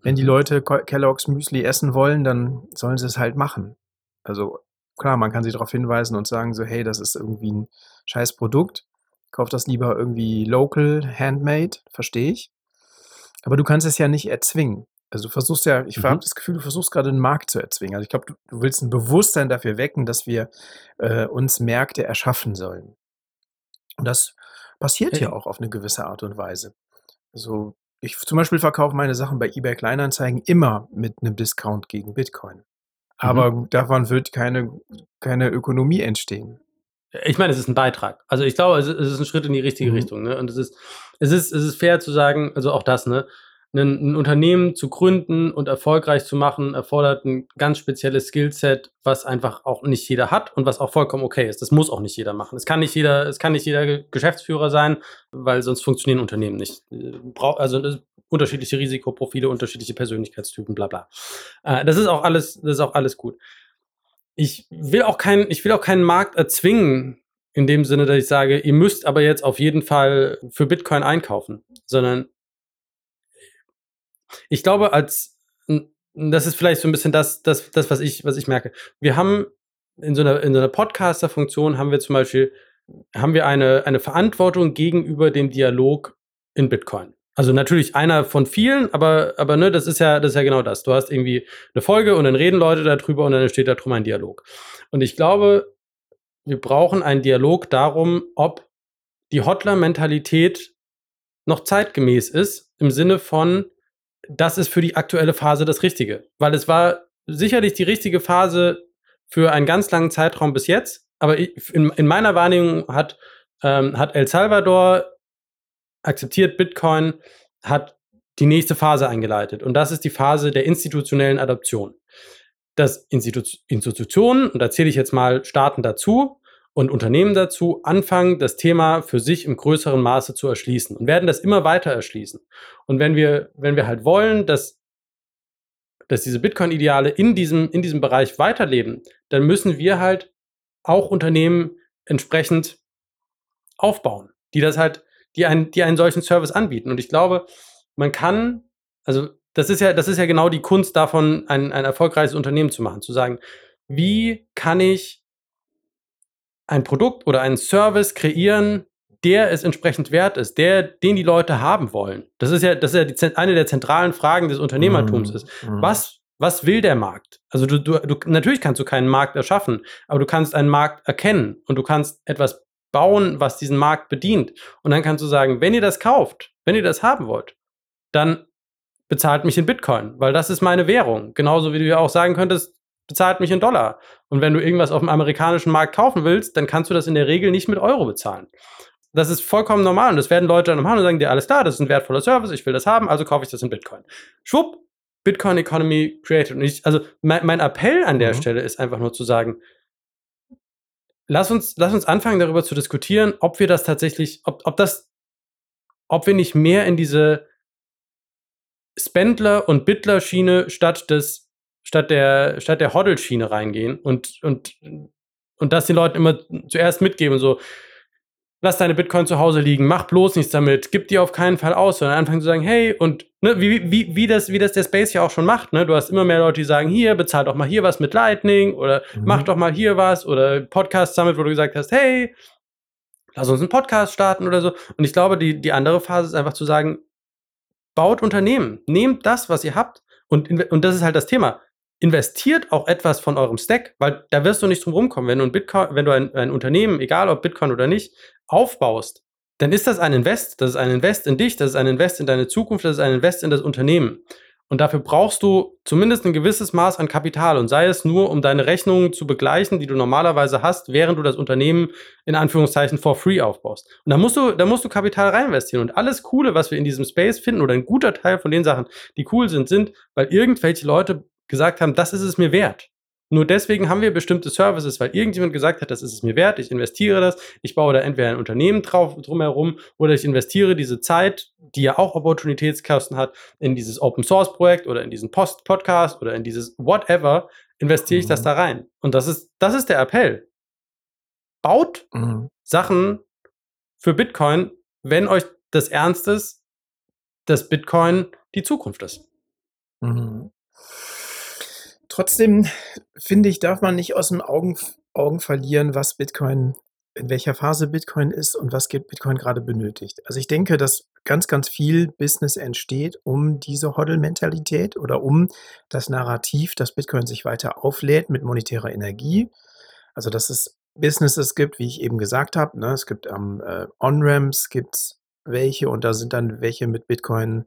Wenn die mhm. Leute Kellogg's Müsli essen wollen, dann sollen sie es halt machen. Also klar, man kann sie darauf hinweisen und sagen so, hey, das ist irgendwie ein scheiß Produkt. Kauf das lieber irgendwie local, handmade, verstehe ich. Aber du kannst es ja nicht erzwingen. Also du versuchst ja, ich mhm. habe das Gefühl, du versuchst gerade einen Markt zu erzwingen. Also ich glaube, du, du, willst ein Bewusstsein dafür wecken, dass wir äh, uns Märkte erschaffen sollen. Und das passiert ja auch auf eine gewisse Art und Weise. Also ich zum Beispiel verkaufe meine Sachen bei eBay Kleinanzeigen immer mit einem Discount gegen Bitcoin. Aber mhm. davon wird keine, keine Ökonomie entstehen. Ich meine, es ist ein Beitrag. Also ich glaube, es ist ein Schritt in die richtige mhm. Richtung. Ne? Und es ist, es ist, es ist fair zu sagen, also auch das, ne? Ein, ein, Unternehmen zu gründen und erfolgreich zu machen, erfordert ein ganz spezielles Skillset, was einfach auch nicht jeder hat und was auch vollkommen okay ist. Das muss auch nicht jeder machen. Es kann nicht jeder, es kann nicht jeder Geschäftsführer sein, weil sonst funktionieren Unternehmen nicht. Also unterschiedliche Risikoprofile, unterschiedliche Persönlichkeitstypen, bla bla. Äh, das ist auch alles, das ist auch alles gut. Ich will auch keinen, ich will auch keinen Markt erzwingen, in dem Sinne, dass ich sage, ihr müsst aber jetzt auf jeden Fall für Bitcoin einkaufen, sondern ich glaube, als das ist vielleicht so ein bisschen das, das, das was ich, was ich merke. Wir haben in so einer, in so einer Podcaster-Funktion haben wir zum Beispiel haben wir eine, eine Verantwortung gegenüber dem Dialog in Bitcoin. Also natürlich einer von vielen, aber, aber ne, das ist ja, das ist ja genau das. Du hast irgendwie eine Folge und dann reden Leute darüber und dann entsteht darum ein Dialog. Und ich glaube, wir brauchen einen Dialog darum, ob die Hodler-Mentalität noch zeitgemäß ist, im Sinne von, das ist für die aktuelle Phase das Richtige. Weil es war sicherlich die richtige Phase für einen ganz langen Zeitraum bis jetzt, aber in, in meiner Wahrnehmung hat, ähm, hat El Salvador akzeptiert Bitcoin, hat die nächste Phase eingeleitet. Und das ist die Phase der institutionellen Adoption. Dass Institu Institutionen, und da zähle ich jetzt mal Staaten dazu und Unternehmen dazu, anfangen, das Thema für sich im größeren Maße zu erschließen und werden das immer weiter erschließen. Und wenn wir, wenn wir halt wollen, dass, dass diese Bitcoin-Ideale in diesem, in diesem Bereich weiterleben, dann müssen wir halt auch Unternehmen entsprechend aufbauen, die das halt, die einen, die einen solchen Service anbieten. Und ich glaube, man kann, also das ist ja, das ist ja genau die Kunst davon, ein, ein erfolgreiches Unternehmen zu machen, zu sagen, wie kann ich ein Produkt oder einen Service kreieren, der es entsprechend wert ist, der, den die Leute haben wollen. Das ist ja, das ist ja die, eine der zentralen Fragen des Unternehmertums mm, ist. Mm. Was, was will der Markt? Also du, du, du, natürlich kannst du keinen Markt erschaffen, aber du kannst einen Markt erkennen und du kannst etwas bauen, was diesen Markt bedient. Und dann kannst du sagen, wenn ihr das kauft, wenn ihr das haben wollt, dann bezahlt mich in Bitcoin, weil das ist meine Währung. Genauso wie du ja auch sagen könntest, bezahlt mich in Dollar. Und wenn du irgendwas auf dem amerikanischen Markt kaufen willst, dann kannst du das in der Regel nicht mit Euro bezahlen. Das ist vollkommen normal und das werden Leute dann machen und sagen dir, alles klar, das ist ein wertvoller Service, ich will das haben, also kaufe ich das in Bitcoin. Schwupp, Bitcoin Economy created. Und ich, also mein, mein Appell an der mhm. Stelle ist einfach nur zu sagen, lass uns, lass uns anfangen darüber zu diskutieren, ob wir das tatsächlich, ob, ob das, ob wir nicht mehr in diese Spendler- und Bittler-Schiene statt des statt der statt der Hoddle-Schiene reingehen und und und das den Leuten immer zuerst mitgeben so lass deine Bitcoin zu Hause liegen, mach bloß nichts damit, gib die auf keinen Fall aus, sondern anfangen zu sagen, hey, und ne, wie, wie, wie, das, wie das der Space ja auch schon macht, ne? Du hast immer mehr Leute, die sagen, hier, bezahl doch mal hier was mit Lightning oder mhm. mach doch mal hier was oder Podcast Summit, wo du gesagt hast, hey, lass uns einen Podcast starten oder so. Und ich glaube, die, die andere Phase ist einfach zu sagen, baut Unternehmen, nehmt das, was ihr habt, und, und das ist halt das Thema. Investiert auch etwas von eurem Stack, weil da wirst du nicht drum rumkommen. Wenn du ein Bitcoin, wenn du ein, ein Unternehmen, egal ob Bitcoin oder nicht, aufbaust, dann ist das ein Invest. Das ist ein Invest in dich, das ist ein Invest in deine Zukunft, das ist ein Invest in das Unternehmen. Und dafür brauchst du zumindest ein gewisses Maß an Kapital und sei es nur, um deine Rechnungen zu begleichen, die du normalerweise hast, während du das Unternehmen in Anführungszeichen for free aufbaust. Und da musst du, da musst du Kapital reinvestieren. Und alles Coole, was wir in diesem Space finden oder ein guter Teil von den Sachen, die cool sind, sind, weil irgendwelche Leute gesagt haben, das ist es mir wert. Nur deswegen haben wir bestimmte Services, weil irgendjemand gesagt hat, das ist es mir wert, ich investiere das, ich baue da entweder ein Unternehmen drauf, drumherum oder ich investiere diese Zeit, die ja auch Opportunitätskosten hat, in dieses Open Source Projekt oder in diesen Post Podcast oder in dieses whatever, investiere ich mhm. das da rein. Und das ist, das ist der Appell. Baut mhm. Sachen für Bitcoin, wenn euch das ernst ist, dass Bitcoin die Zukunft ist. Mhm. Trotzdem finde ich, darf man nicht aus den Augen, Augen verlieren, was Bitcoin, in welcher Phase Bitcoin ist und was Bitcoin gerade benötigt. Also ich denke, dass ganz, ganz viel Business entsteht um diese Hodl-Mentalität oder um das Narrativ, dass Bitcoin sich weiter auflädt mit monetärer Energie. Also dass es Businesses gibt, wie ich eben gesagt habe. Ne? Es gibt am ähm, On-Ramps gibt welche und da sind dann welche mit Bitcoin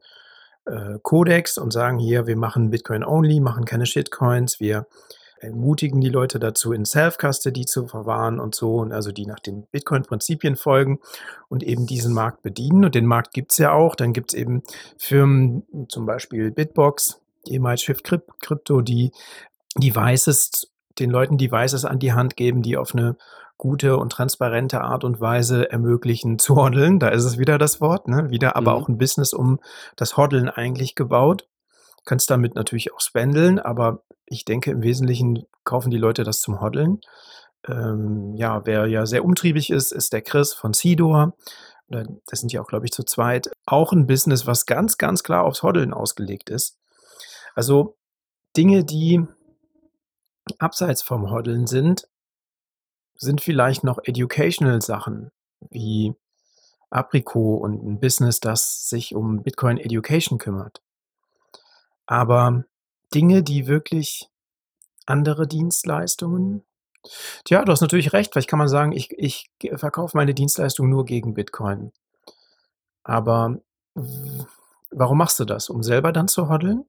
äh, Codex und sagen hier, wir machen Bitcoin only, machen keine Shitcoins, wir ermutigen die Leute dazu, in Self-Custody zu verwahren und so, und also die nach den Bitcoin-Prinzipien folgen und eben diesen Markt bedienen. Und den Markt gibt es ja auch. Dann gibt es eben Firmen, zum Beispiel Bitbox, ehemals Shift Crypto, die Devices, den Leuten Devices an die Hand geben, die auf eine gute und transparente Art und Weise ermöglichen zu hodeln. Da ist es wieder das Wort, ne? wieder aber mhm. auch ein Business um das Hodeln eigentlich gebaut. Kannst damit natürlich auch spendeln, aber ich denke im Wesentlichen kaufen die Leute das zum Hodeln. Ähm, ja, wer ja sehr umtriebig ist, ist der Chris von Sidor. Das sind ja auch, glaube ich, zu zweit. Auch ein Business, was ganz, ganz klar aufs Hodeln ausgelegt ist. Also Dinge, die abseits vom Hodeln sind, sind vielleicht noch educational Sachen wie Apriko und ein Business, das sich um Bitcoin Education kümmert. Aber Dinge, die wirklich andere Dienstleistungen Tja, du hast natürlich recht. Vielleicht kann man sagen, ich, ich verkaufe meine Dienstleistung nur gegen Bitcoin. Aber warum machst du das? Um selber dann zu hoddeln?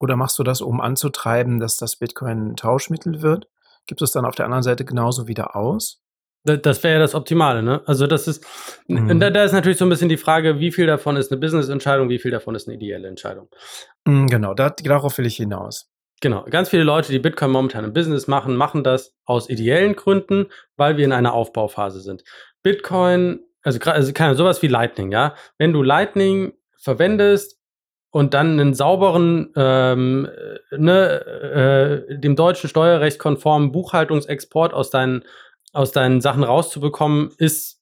Oder machst du das, um anzutreiben, dass das Bitcoin ein Tauschmittel wird? Gibt es dann auf der anderen Seite genauso wieder aus? Das wäre ja das Optimale, ne? Also das ist, mhm. da, da, ist natürlich so ein bisschen die Frage, wie viel davon ist eine Business-Entscheidung, wie viel davon ist eine ideelle Entscheidung. Mhm, genau, da, darauf will ich hinaus. Genau, ganz viele Leute, die Bitcoin momentan im Business machen, machen das aus ideellen Gründen, weil wir in einer Aufbauphase sind. Bitcoin, also, also sowas wie Lightning, ja. Wenn du Lightning verwendest und dann einen sauberen, ähm, ne, äh, dem deutschen Steuerrecht konformen Buchhaltungsexport aus deinen aus deinen Sachen rauszubekommen, ist,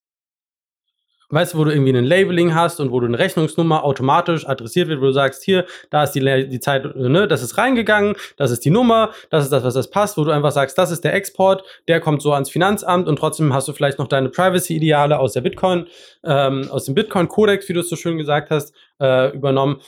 weißt du, wo du irgendwie ein Labeling hast und wo du eine Rechnungsnummer automatisch adressiert wird, wo du sagst, hier, da ist die, die Zeit, ne, das ist reingegangen, das ist die Nummer, das ist das, was das passt, wo du einfach sagst, das ist der Export, der kommt so ans Finanzamt und trotzdem hast du vielleicht noch deine Privacy-Ideale aus der Bitcoin, ähm, aus dem Bitcoin-Kodex, wie du es so schön gesagt hast, äh, übernommen.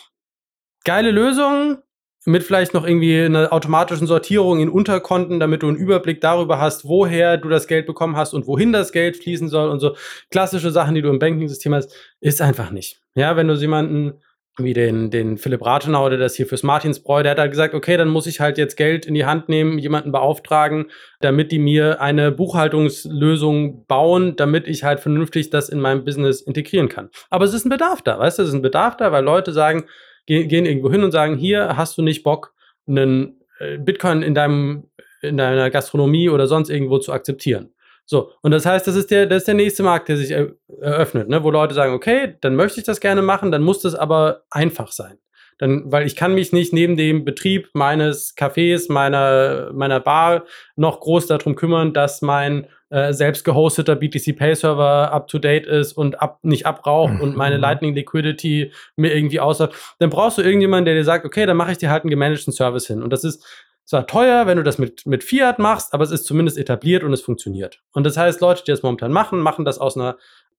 Geile Lösung, mit vielleicht noch irgendwie einer automatischen Sortierung in Unterkonten, damit du einen Überblick darüber hast, woher du das Geld bekommen hast und wohin das Geld fließen soll und so klassische Sachen, die du im Banking-System hast, ist einfach nicht. Ja, wenn du jemanden wie den, den Philipp Rathenau, der das hier fürs Martinsbräu, der hat halt gesagt, okay, dann muss ich halt jetzt Geld in die Hand nehmen, jemanden beauftragen, damit die mir eine Buchhaltungslösung bauen, damit ich halt vernünftig das in meinem Business integrieren kann. Aber es ist ein Bedarf da, weißt du, es ist ein Bedarf da, weil Leute sagen, gehen, gehen irgendwo hin und sagen, hier hast du nicht Bock, einen äh, Bitcoin in deinem in deiner Gastronomie oder sonst irgendwo zu akzeptieren. So, und das heißt, das ist der, das ist der nächste Markt, der sich eröffnet, ne? wo Leute sagen, okay, dann möchte ich das gerne machen, dann muss das aber einfach sein. Dann, weil ich kann mich nicht neben dem Betrieb meines Cafés, meiner, meiner Bar noch groß darum kümmern, dass mein äh, selbst gehosteter BTC Pay Server up to date ist und ab, nicht abraucht und meine mhm. Lightning Liquidity mir irgendwie aussagt, dann brauchst du irgendjemanden, der dir sagt, okay, dann mache ich dir halt einen gemanagten Service hin. Und das ist zwar teuer, wenn du das mit, mit Fiat machst, aber es ist zumindest etabliert und es funktioniert. Und das heißt, Leute, die das momentan machen, machen das aus einer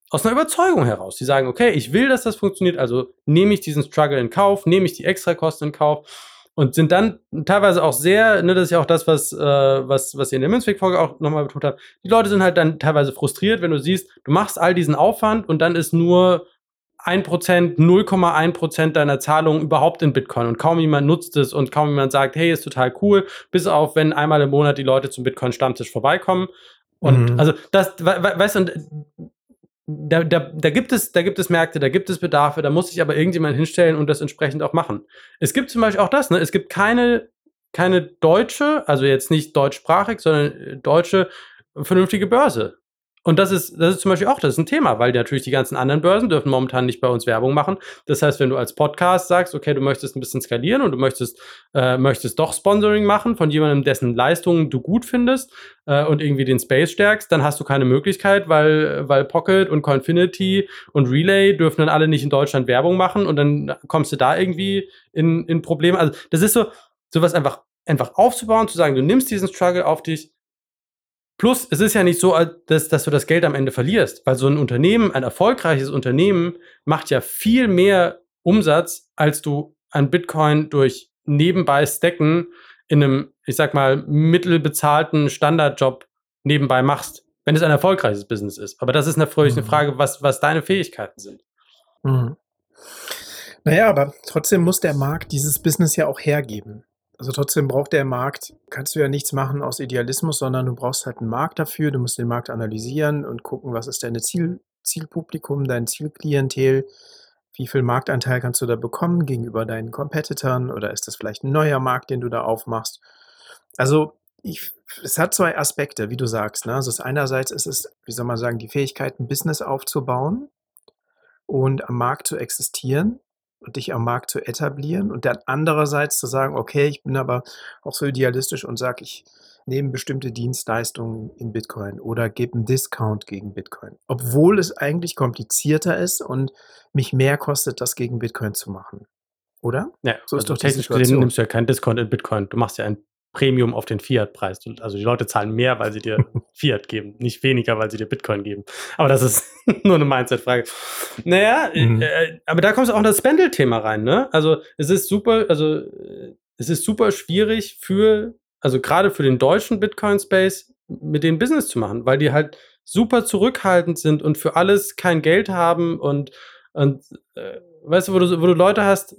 aus einer Überzeugung heraus. Die sagen, okay, ich will, dass das funktioniert, also nehme ich diesen Struggle in Kauf, nehme ich die Extrakosten in Kauf und sind dann teilweise auch sehr, ne, das ist ja auch das, was, äh, was, was ihr in der Münzweg-Folge auch nochmal betont habt, die Leute sind halt dann teilweise frustriert, wenn du siehst, du machst all diesen Aufwand und dann ist nur 1%, 0,1% deiner Zahlungen überhaupt in Bitcoin und kaum jemand nutzt es und kaum jemand sagt, hey, ist total cool, bis auf, wenn einmal im Monat die Leute zum Bitcoin-Stammtisch vorbeikommen. Und mhm. also das, weißt du, da, da, da, gibt es, da gibt es Märkte, da gibt es Bedarfe, da muss sich aber irgendjemand hinstellen und das entsprechend auch machen. Es gibt zum Beispiel auch das, ne? es gibt keine, keine deutsche, also jetzt nicht deutschsprachig, sondern äh, deutsche vernünftige Börse. Und das ist, das ist zum Beispiel auch, das ist ein Thema, weil natürlich die ganzen anderen Börsen dürfen momentan nicht bei uns Werbung machen. Das heißt, wenn du als Podcast sagst, okay, du möchtest ein bisschen skalieren und du möchtest, äh, möchtest doch Sponsoring machen von jemandem, dessen Leistungen du gut findest äh, und irgendwie den Space stärkst, dann hast du keine Möglichkeit, weil, weil Pocket und Coinfinity und Relay dürfen dann alle nicht in Deutschland Werbung machen und dann kommst du da irgendwie in, in Probleme. Also, das ist so, sowas einfach, einfach aufzubauen, zu sagen, du nimmst diesen Struggle auf dich, Plus, es ist ja nicht so, dass, dass du das Geld am Ende verlierst, weil so ein Unternehmen, ein erfolgreiches Unternehmen, macht ja viel mehr Umsatz, als du an Bitcoin durch nebenbei Stacken in einem, ich sag mal, mittelbezahlten Standardjob nebenbei machst, wenn es ein erfolgreiches Business ist. Aber das ist natürlich mhm. eine Frage, was, was deine Fähigkeiten sind. Mhm. Naja, aber trotzdem muss der Markt dieses Business ja auch hergeben. Also trotzdem braucht der Markt, kannst du ja nichts machen aus Idealismus, sondern du brauchst halt einen Markt dafür, du musst den Markt analysieren und gucken, was ist deine Ziel, Zielpublikum, dein Zielklientel, wie viel Marktanteil kannst du da bekommen gegenüber deinen Competitoren oder ist das vielleicht ein neuer Markt, den du da aufmachst? Also ich, es hat zwei Aspekte, wie du sagst. Ne? Also einerseits ist es, wie soll man sagen, die Fähigkeit, ein Business aufzubauen und am Markt zu existieren und dich am Markt zu etablieren und dann andererseits zu sagen, okay, ich bin aber auch so idealistisch und sage, ich nehme bestimmte Dienstleistungen in Bitcoin oder gebe einen Discount gegen Bitcoin. Obwohl es eigentlich komplizierter ist und mich mehr kostet, das gegen Bitcoin zu machen. Oder? Ja, so ist also doch technisch gesehen nimmst du ja keinen Discount in Bitcoin. Du machst ja ein Premium auf den Fiat-Preis. Also die Leute zahlen mehr, weil sie dir Fiat geben, nicht weniger, weil sie dir Bitcoin geben. Aber das ist nur eine Mindset-Frage. Naja, mhm. äh, aber da kommt auch in das Spendel-Thema rein, ne? Also es ist super, also es ist super schwierig für, also gerade für den deutschen Bitcoin-Space, mit denen Business zu machen, weil die halt super zurückhaltend sind und für alles kein Geld haben und, und äh, weißt du, wo du, wo du Leute hast,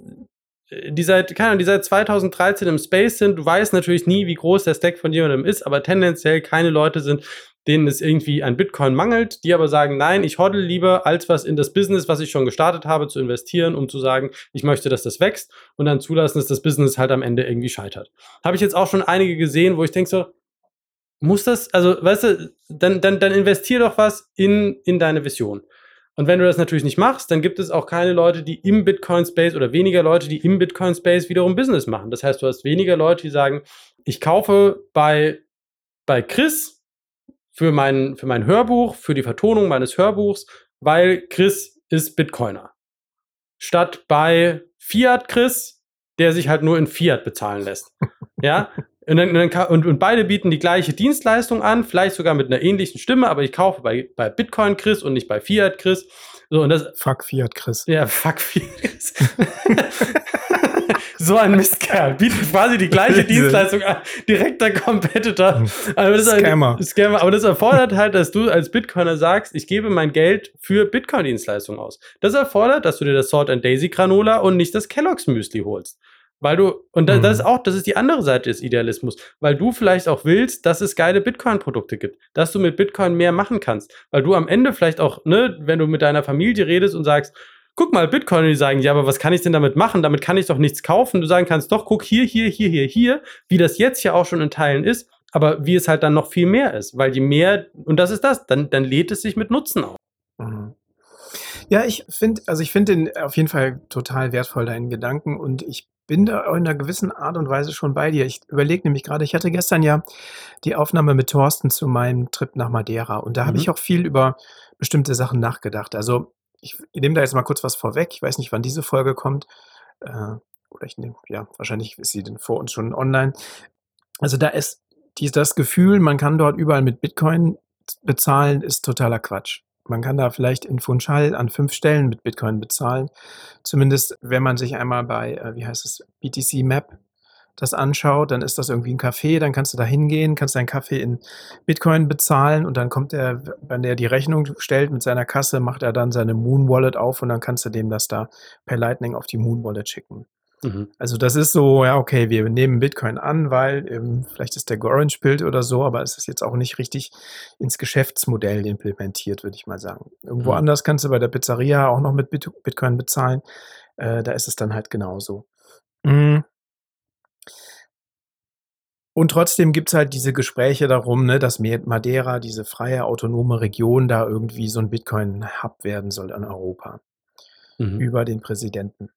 die seit, keine Ahnung, die seit 2013 im Space sind. Du weißt natürlich nie, wie groß der Stack von jemandem ist, aber tendenziell keine Leute sind, denen es irgendwie an Bitcoin mangelt, die aber sagen, nein, ich hoddle lieber, als was in das Business, was ich schon gestartet habe, zu investieren, um zu sagen, ich möchte, dass das wächst und dann zulassen, dass das Business halt am Ende irgendwie scheitert. Habe ich jetzt auch schon einige gesehen, wo ich denke so, muss das, also, weißt du, dann, dann, dann investier doch was in, in deine Vision. Und wenn du das natürlich nicht machst, dann gibt es auch keine Leute, die im Bitcoin-Space oder weniger Leute, die im Bitcoin-Space wiederum Business machen. Das heißt, du hast weniger Leute, die sagen, ich kaufe bei, bei Chris für mein, für mein Hörbuch, für die Vertonung meines Hörbuchs, weil Chris ist Bitcoiner. Statt bei Fiat Chris, der sich halt nur in Fiat bezahlen lässt. ja, und, dann, und, und, beide bieten die gleiche Dienstleistung an, vielleicht sogar mit einer ähnlichen Stimme, aber ich kaufe bei, bei Bitcoin Chris und nicht bei Fiat Chris. So, und das, fuck Fiat Chris. Ja, fuck Fiat Chris. so ein Mistkerl. Bietet quasi die gleiche Dienstleistung an. Direkter Competitor. Aber das Scammer. Scammer. Aber das erfordert halt, dass du als Bitcoiner sagst, ich gebe mein Geld für Bitcoin-Dienstleistungen aus. Das erfordert, dass du dir das Salt and Daisy Granola und nicht das Kellogg's Müsli holst. Weil du, und das, mhm. das ist auch, das ist die andere Seite des Idealismus, weil du vielleicht auch willst, dass es geile Bitcoin-Produkte gibt, dass du mit Bitcoin mehr machen kannst. Weil du am Ende vielleicht auch, ne, wenn du mit deiner Familie redest und sagst, guck mal, Bitcoin, und die sagen, ja, aber was kann ich denn damit machen? Damit kann ich doch nichts kaufen. Du sagen kannst, doch, guck hier, hier, hier, hier, hier, wie das jetzt ja auch schon in Teilen ist, aber wie es halt dann noch viel mehr ist. Weil je mehr, und das ist das, dann, dann lädt es sich mit Nutzen auf. Mhm. Ja, ich finde, also ich finde den auf jeden Fall total wertvoll, deinen Gedanken. Und ich bin da in einer gewissen Art und Weise schon bei dir. Ich überlege nämlich gerade, ich hatte gestern ja die Aufnahme mit Thorsten zu meinem Trip nach Madeira und da mhm. habe ich auch viel über bestimmte Sachen nachgedacht. Also ich nehme da jetzt mal kurz was vorweg. Ich weiß nicht, wann diese Folge kommt. Äh, oder ich nehme, ja, wahrscheinlich ist sie denn vor uns schon online. Also da ist die, das Gefühl, man kann dort überall mit Bitcoin bezahlen, ist totaler Quatsch. Man kann da vielleicht in Funchal an fünf Stellen mit Bitcoin bezahlen. Zumindest, wenn man sich einmal bei, äh, wie heißt es, BTC Map das anschaut, dann ist das irgendwie ein Café, dann kannst du da hingehen, kannst deinen Kaffee in Bitcoin bezahlen und dann kommt er, wenn der die Rechnung stellt mit seiner Kasse, macht er dann seine Moon Wallet auf und dann kannst du dem das da per Lightning auf die Moon Wallet schicken. Mhm. Also das ist so, ja, okay, wir nehmen Bitcoin an, weil ähm, vielleicht ist der Orange Bild oder so, aber es ist jetzt auch nicht richtig ins Geschäftsmodell implementiert, würde ich mal sagen. Irgendwo mhm. anders kannst du bei der Pizzeria auch noch mit Bitcoin bezahlen. Äh, da ist es dann halt genauso. Mhm. Und trotzdem gibt es halt diese Gespräche darum, ne, dass Madeira, diese freie autonome Region, da irgendwie so ein Bitcoin-Hub werden soll in Europa. Mhm. Über den Präsidenten.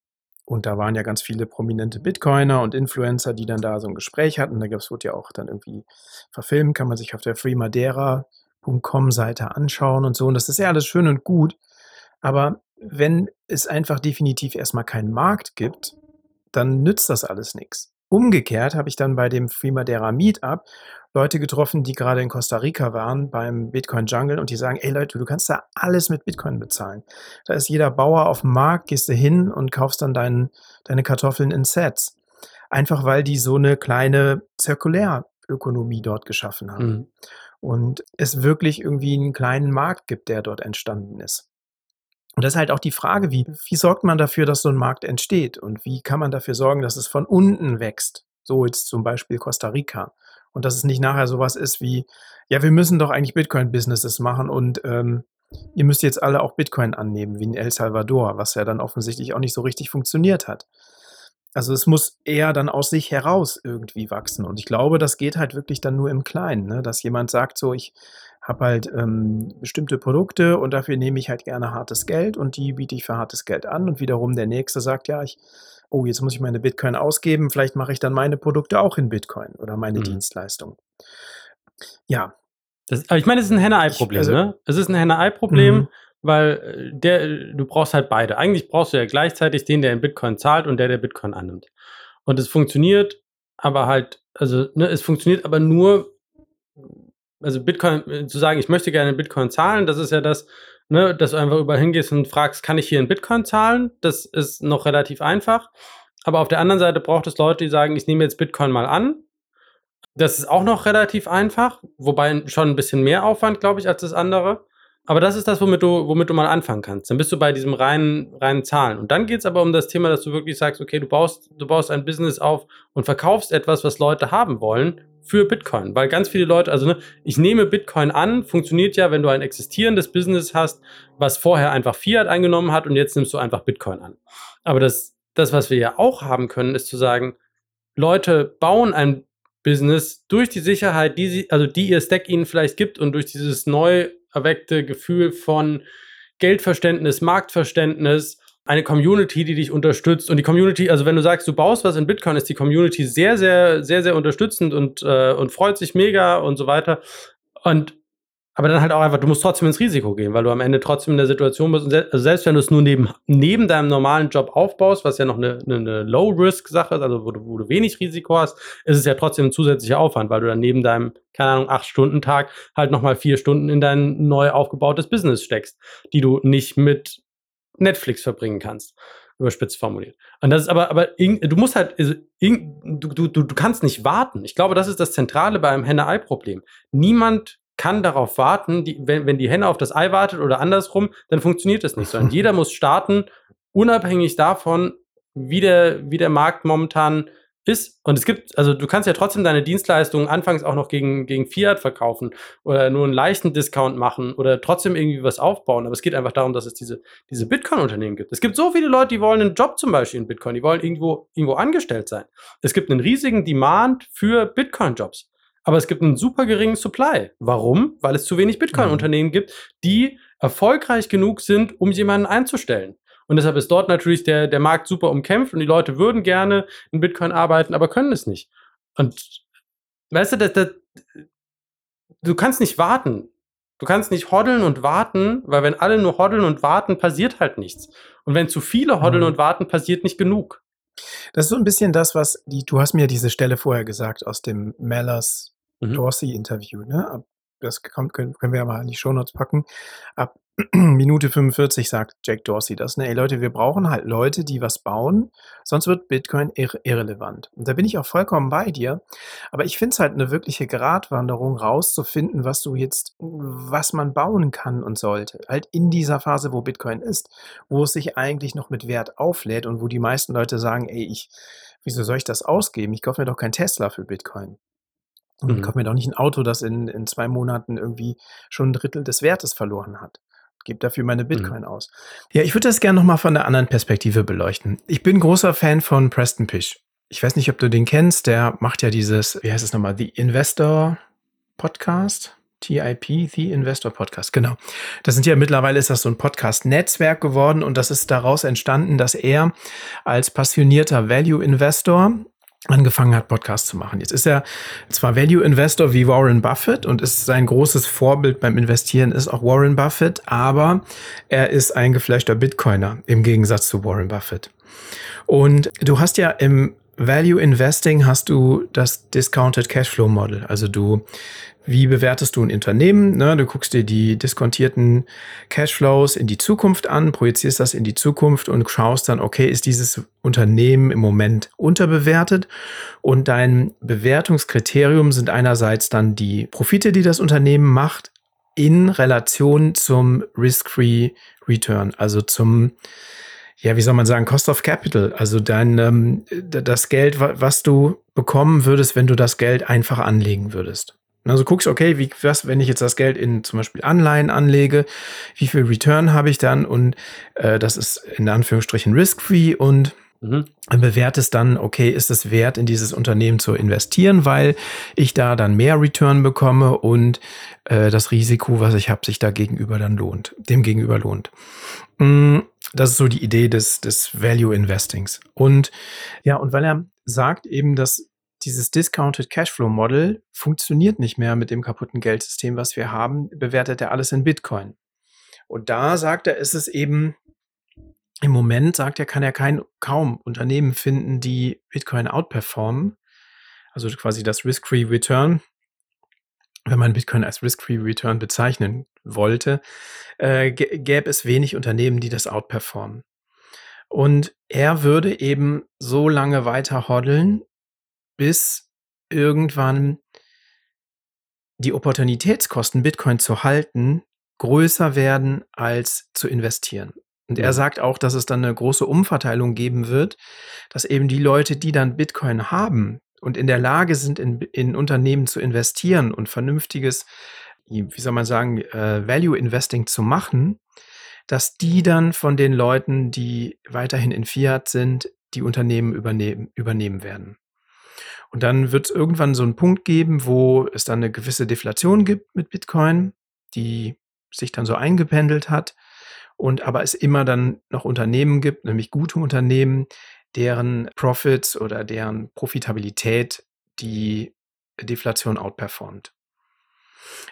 Und da waren ja ganz viele prominente Bitcoiner und Influencer, die dann da so ein Gespräch hatten. Da gab's, wurde ja auch dann irgendwie verfilmt, kann man sich auf der freemadeira.com Seite anschauen und so. Und das ist ja alles schön und gut. Aber wenn es einfach definitiv erstmal keinen Markt gibt, dann nützt das alles nichts. Umgekehrt habe ich dann bei dem Free Madeira Meetup Leute getroffen, die gerade in Costa Rica waren beim Bitcoin Jungle und die sagen, ey Leute, du kannst da alles mit Bitcoin bezahlen. Da ist jeder Bauer auf dem Markt, gehst du hin und kaufst dann dein, deine Kartoffeln in Sets. Einfach weil die so eine kleine Zirkulärökonomie dort geschaffen haben. Mhm. Und es wirklich irgendwie einen kleinen Markt gibt, der dort entstanden ist. Und das ist halt auch die Frage, wie, wie sorgt man dafür, dass so ein Markt entsteht? Und wie kann man dafür sorgen, dass es von unten wächst? So jetzt zum Beispiel Costa Rica. Und dass es nicht nachher sowas ist wie, ja, wir müssen doch eigentlich Bitcoin-Businesses machen und ähm, ihr müsst jetzt alle auch Bitcoin annehmen, wie in El Salvador, was ja dann offensichtlich auch nicht so richtig funktioniert hat. Also es muss eher dann aus sich heraus irgendwie wachsen. Und ich glaube, das geht halt wirklich dann nur im Kleinen, ne? dass jemand sagt, so, ich habe halt ähm, bestimmte Produkte und dafür nehme ich halt gerne hartes Geld und die biete ich für hartes Geld an. Und wiederum der nächste sagt, ja, ich, oh, jetzt muss ich meine Bitcoin ausgeben, vielleicht mache ich dann meine Produkte auch in Bitcoin oder meine mhm. Dienstleistung. Ja. Das, aber ich meine, es ist ein Henne-Ei-Problem, also, ne? Es ist ein Henne-Ei-Problem, mhm. weil äh, der, du brauchst halt beide. Eigentlich brauchst du ja gleichzeitig den, der in Bitcoin zahlt und der, der Bitcoin annimmt. Und es funktioniert aber halt, also, ne, es funktioniert aber nur, also Bitcoin, äh, zu sagen, ich möchte gerne Bitcoin zahlen, das ist ja das, ne, dass du einfach überall hingehst und fragst, kann ich hier in Bitcoin zahlen? Das ist noch relativ einfach. Aber auf der anderen Seite braucht es Leute, die sagen, ich nehme jetzt Bitcoin mal an. Das ist auch noch relativ einfach, wobei schon ein bisschen mehr Aufwand, glaube ich, als das andere. Aber das ist das, womit du, womit du mal anfangen kannst. Dann bist du bei diesem reinen, reinen Zahlen. Und dann geht es aber um das Thema, dass du wirklich sagst, okay, du baust, du baust ein Business auf und verkaufst etwas, was Leute haben wollen für Bitcoin. Weil ganz viele Leute, also ne, ich nehme Bitcoin an, funktioniert ja, wenn du ein existierendes Business hast, was vorher einfach Fiat eingenommen hat und jetzt nimmst du einfach Bitcoin an. Aber das, das, was wir ja auch haben können, ist zu sagen, Leute bauen ein Business durch die Sicherheit, die sie, also die ihr Stack ihnen vielleicht gibt und durch dieses neu erweckte Gefühl von Geldverständnis, Marktverständnis, eine Community, die dich unterstützt. Und die Community, also wenn du sagst, du baust was in Bitcoin, ist die Community sehr, sehr, sehr, sehr unterstützend und, äh, und freut sich mega und so weiter. Und aber dann halt auch einfach, du musst trotzdem ins Risiko gehen, weil du am Ende trotzdem in der Situation bist. Se also selbst wenn du es nur neben, neben deinem normalen Job aufbaust, was ja noch eine, eine, eine Low-Risk-Sache ist, also wo du, wo du wenig Risiko hast, ist es ja trotzdem ein zusätzlicher Aufwand, weil du dann neben deinem, keine Ahnung, acht Stunden Tag halt nochmal vier Stunden in dein neu aufgebautes Business steckst, die du nicht mit Netflix verbringen kannst überspitzt formuliert. Und das ist aber, aber du musst halt, also, du, du, du kannst nicht warten. Ich glaube, das ist das Zentrale bei einem Henne-Ei-Problem. Niemand kann darauf warten, die, wenn, wenn die Henne auf das Ei wartet oder andersrum, dann funktioniert das nicht, sondern jeder muss starten, unabhängig davon, wie der, wie der Markt momentan ist. Und es gibt, also du kannst ja trotzdem deine Dienstleistungen anfangs auch noch gegen, gegen Fiat verkaufen oder nur einen leichten Discount machen oder trotzdem irgendwie was aufbauen. Aber es geht einfach darum, dass es diese, diese Bitcoin-Unternehmen gibt. Es gibt so viele Leute, die wollen einen Job zum Beispiel in Bitcoin, die wollen irgendwo, irgendwo angestellt sein. Es gibt einen riesigen Demand für Bitcoin-Jobs aber es gibt einen super geringen Supply. Warum? Weil es zu wenig Bitcoin-Unternehmen gibt, die erfolgreich genug sind, um jemanden einzustellen. Und deshalb ist dort natürlich der, der Markt super umkämpft und die Leute würden gerne in Bitcoin arbeiten, aber können es nicht. Und weißt du, das, das, du kannst nicht warten. Du kannst nicht hoddeln und warten, weil wenn alle nur hoddeln und warten, passiert halt nichts. Und wenn zu viele hoddeln mhm. und warten, passiert nicht genug. Das ist so ein bisschen das, was die, du hast mir diese Stelle vorher gesagt aus dem Mellers Mhm. Dorsey-Interview, ne? das kommt, können, können wir ja mal in die Shownotes packen. Ab Minute 45 sagt Jack Dorsey das. Ne, ey Leute, wir brauchen halt Leute, die was bauen, sonst wird Bitcoin irre irrelevant. Und da bin ich auch vollkommen bei dir. Aber ich finde es halt eine wirkliche Gratwanderung, rauszufinden, was du jetzt, was man bauen kann und sollte. Halt in dieser Phase, wo Bitcoin ist, wo es sich eigentlich noch mit Wert auflädt und wo die meisten Leute sagen, ey, ich, wieso soll ich das ausgeben? Ich kaufe mir doch kein Tesla für Bitcoin. Und mhm. kaufe mir doch nicht ein Auto, das in, in zwei Monaten irgendwie schon ein Drittel des Wertes verloren hat. Gebe dafür meine mhm. Bitcoin mhm. aus. Ja, ich würde das gerne nochmal von der anderen Perspektive beleuchten. Ich bin großer Fan von Preston Pish. Ich weiß nicht, ob du den kennst. Der macht ja dieses, wie heißt es nochmal, The Investor Podcast. TIP, The Investor Podcast, genau. Das sind ja mittlerweile ist das so ein Podcast-Netzwerk geworden und das ist daraus entstanden, dass er als passionierter Value Investor angefangen hat, Podcasts zu machen. Jetzt ist er zwar Value Investor wie Warren Buffett und ist sein großes Vorbild beim Investieren ist auch Warren Buffett, aber er ist ein gefleischter Bitcoiner im Gegensatz zu Warren Buffett. Und du hast ja im Value Investing hast du das Discounted Cashflow Model. Also du wie bewertest du ein Unternehmen? Ne? Du guckst dir die diskontierten Cashflows in die Zukunft an, projizierst das in die Zukunft und schaust dann, okay, ist dieses Unternehmen im Moment unterbewertet? Und dein Bewertungskriterium sind einerseits dann die Profite, die das Unternehmen macht, in Relation zum Risk-Free Return, also zum ja, wie soll man sagen, Cost of Capital, also dein ähm, das Geld, was du bekommen würdest, wenn du das Geld einfach anlegen würdest. Also guckst, okay, wie, was, wenn ich jetzt das Geld in zum Beispiel Anleihen anlege, wie viel Return habe ich dann? Und äh, das ist in Anführungsstrichen risk-free und mhm. bewertest dann, okay, ist es wert, in dieses Unternehmen zu investieren, weil ich da dann mehr Return bekomme und äh, das Risiko, was ich habe, sich da gegenüber dann lohnt, dem gegenüber lohnt. Mm, das ist so die Idee des, des Value Investings. Und ja, und weil er sagt eben, dass dieses Discounted Cashflow Model funktioniert nicht mehr mit dem kaputten Geldsystem, was wir haben, bewertet er alles in Bitcoin. Und da sagt er, ist es eben im Moment, sagt er, kann er kein, kaum Unternehmen finden, die Bitcoin outperformen. Also quasi das Risk-Free Return, wenn man Bitcoin als Risk-Free Return bezeichnen wollte, äh, gäbe es wenig Unternehmen, die das outperformen. Und er würde eben so lange weiter hoddeln, bis irgendwann die Opportunitätskosten, Bitcoin zu halten, größer werden als zu investieren. Und er sagt auch, dass es dann eine große Umverteilung geben wird, dass eben die Leute, die dann Bitcoin haben und in der Lage sind, in, in Unternehmen zu investieren und vernünftiges, wie soll man sagen, äh, Value Investing zu machen, dass die dann von den Leuten, die weiterhin in Fiat sind, die Unternehmen übernehmen, übernehmen werden. Und dann wird es irgendwann so einen Punkt geben, wo es dann eine gewisse Deflation gibt mit Bitcoin, die sich dann so eingependelt hat und aber es immer dann noch Unternehmen gibt, nämlich gute Unternehmen, deren Profits oder deren Profitabilität die Deflation outperformt.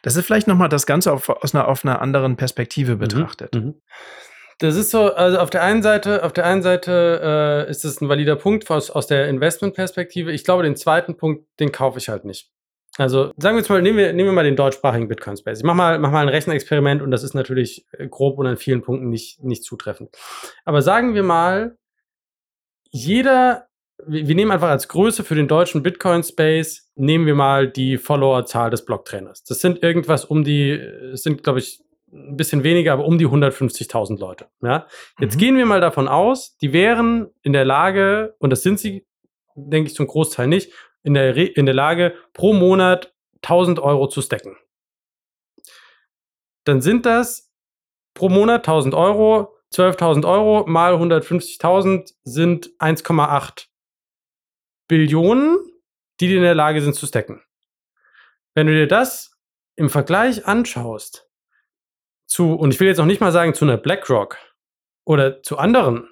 Das ist vielleicht nochmal das Ganze auf, aus einer, auf einer anderen Perspektive mhm, betrachtet. Mhm. Das ist so, also auf der einen Seite, auf der einen Seite äh, ist es ein valider Punkt aus, aus der Investmentperspektive. Ich glaube, den zweiten Punkt, den kaufe ich halt nicht. Also sagen wir jetzt mal, nehmen wir, nehmen wir mal den deutschsprachigen Bitcoin Space. Ich mach mal, mach mal ein Rechenexperiment und das ist natürlich äh, grob und an vielen Punkten nicht, nicht zutreffend. Aber sagen wir mal, jeder, wir, nehmen einfach als Größe für den deutschen Bitcoin Space, nehmen wir mal die Followerzahl des Blocktrainers. Das sind irgendwas um die, es sind, glaube ich, ein bisschen weniger, aber um die 150.000 Leute. Ja? Jetzt mhm. gehen wir mal davon aus, die wären in der Lage, und das sind sie, denke ich, zum Großteil nicht, in der, in der Lage, pro Monat 1000 Euro zu stacken. Dann sind das pro Monat 1000 Euro, 12.000 Euro mal 150.000 sind 1,8 Billionen, die in der Lage sind zu stacken. Wenn du dir das im Vergleich anschaust zu, und ich will jetzt noch nicht mal sagen zu einer BlackRock oder zu anderen,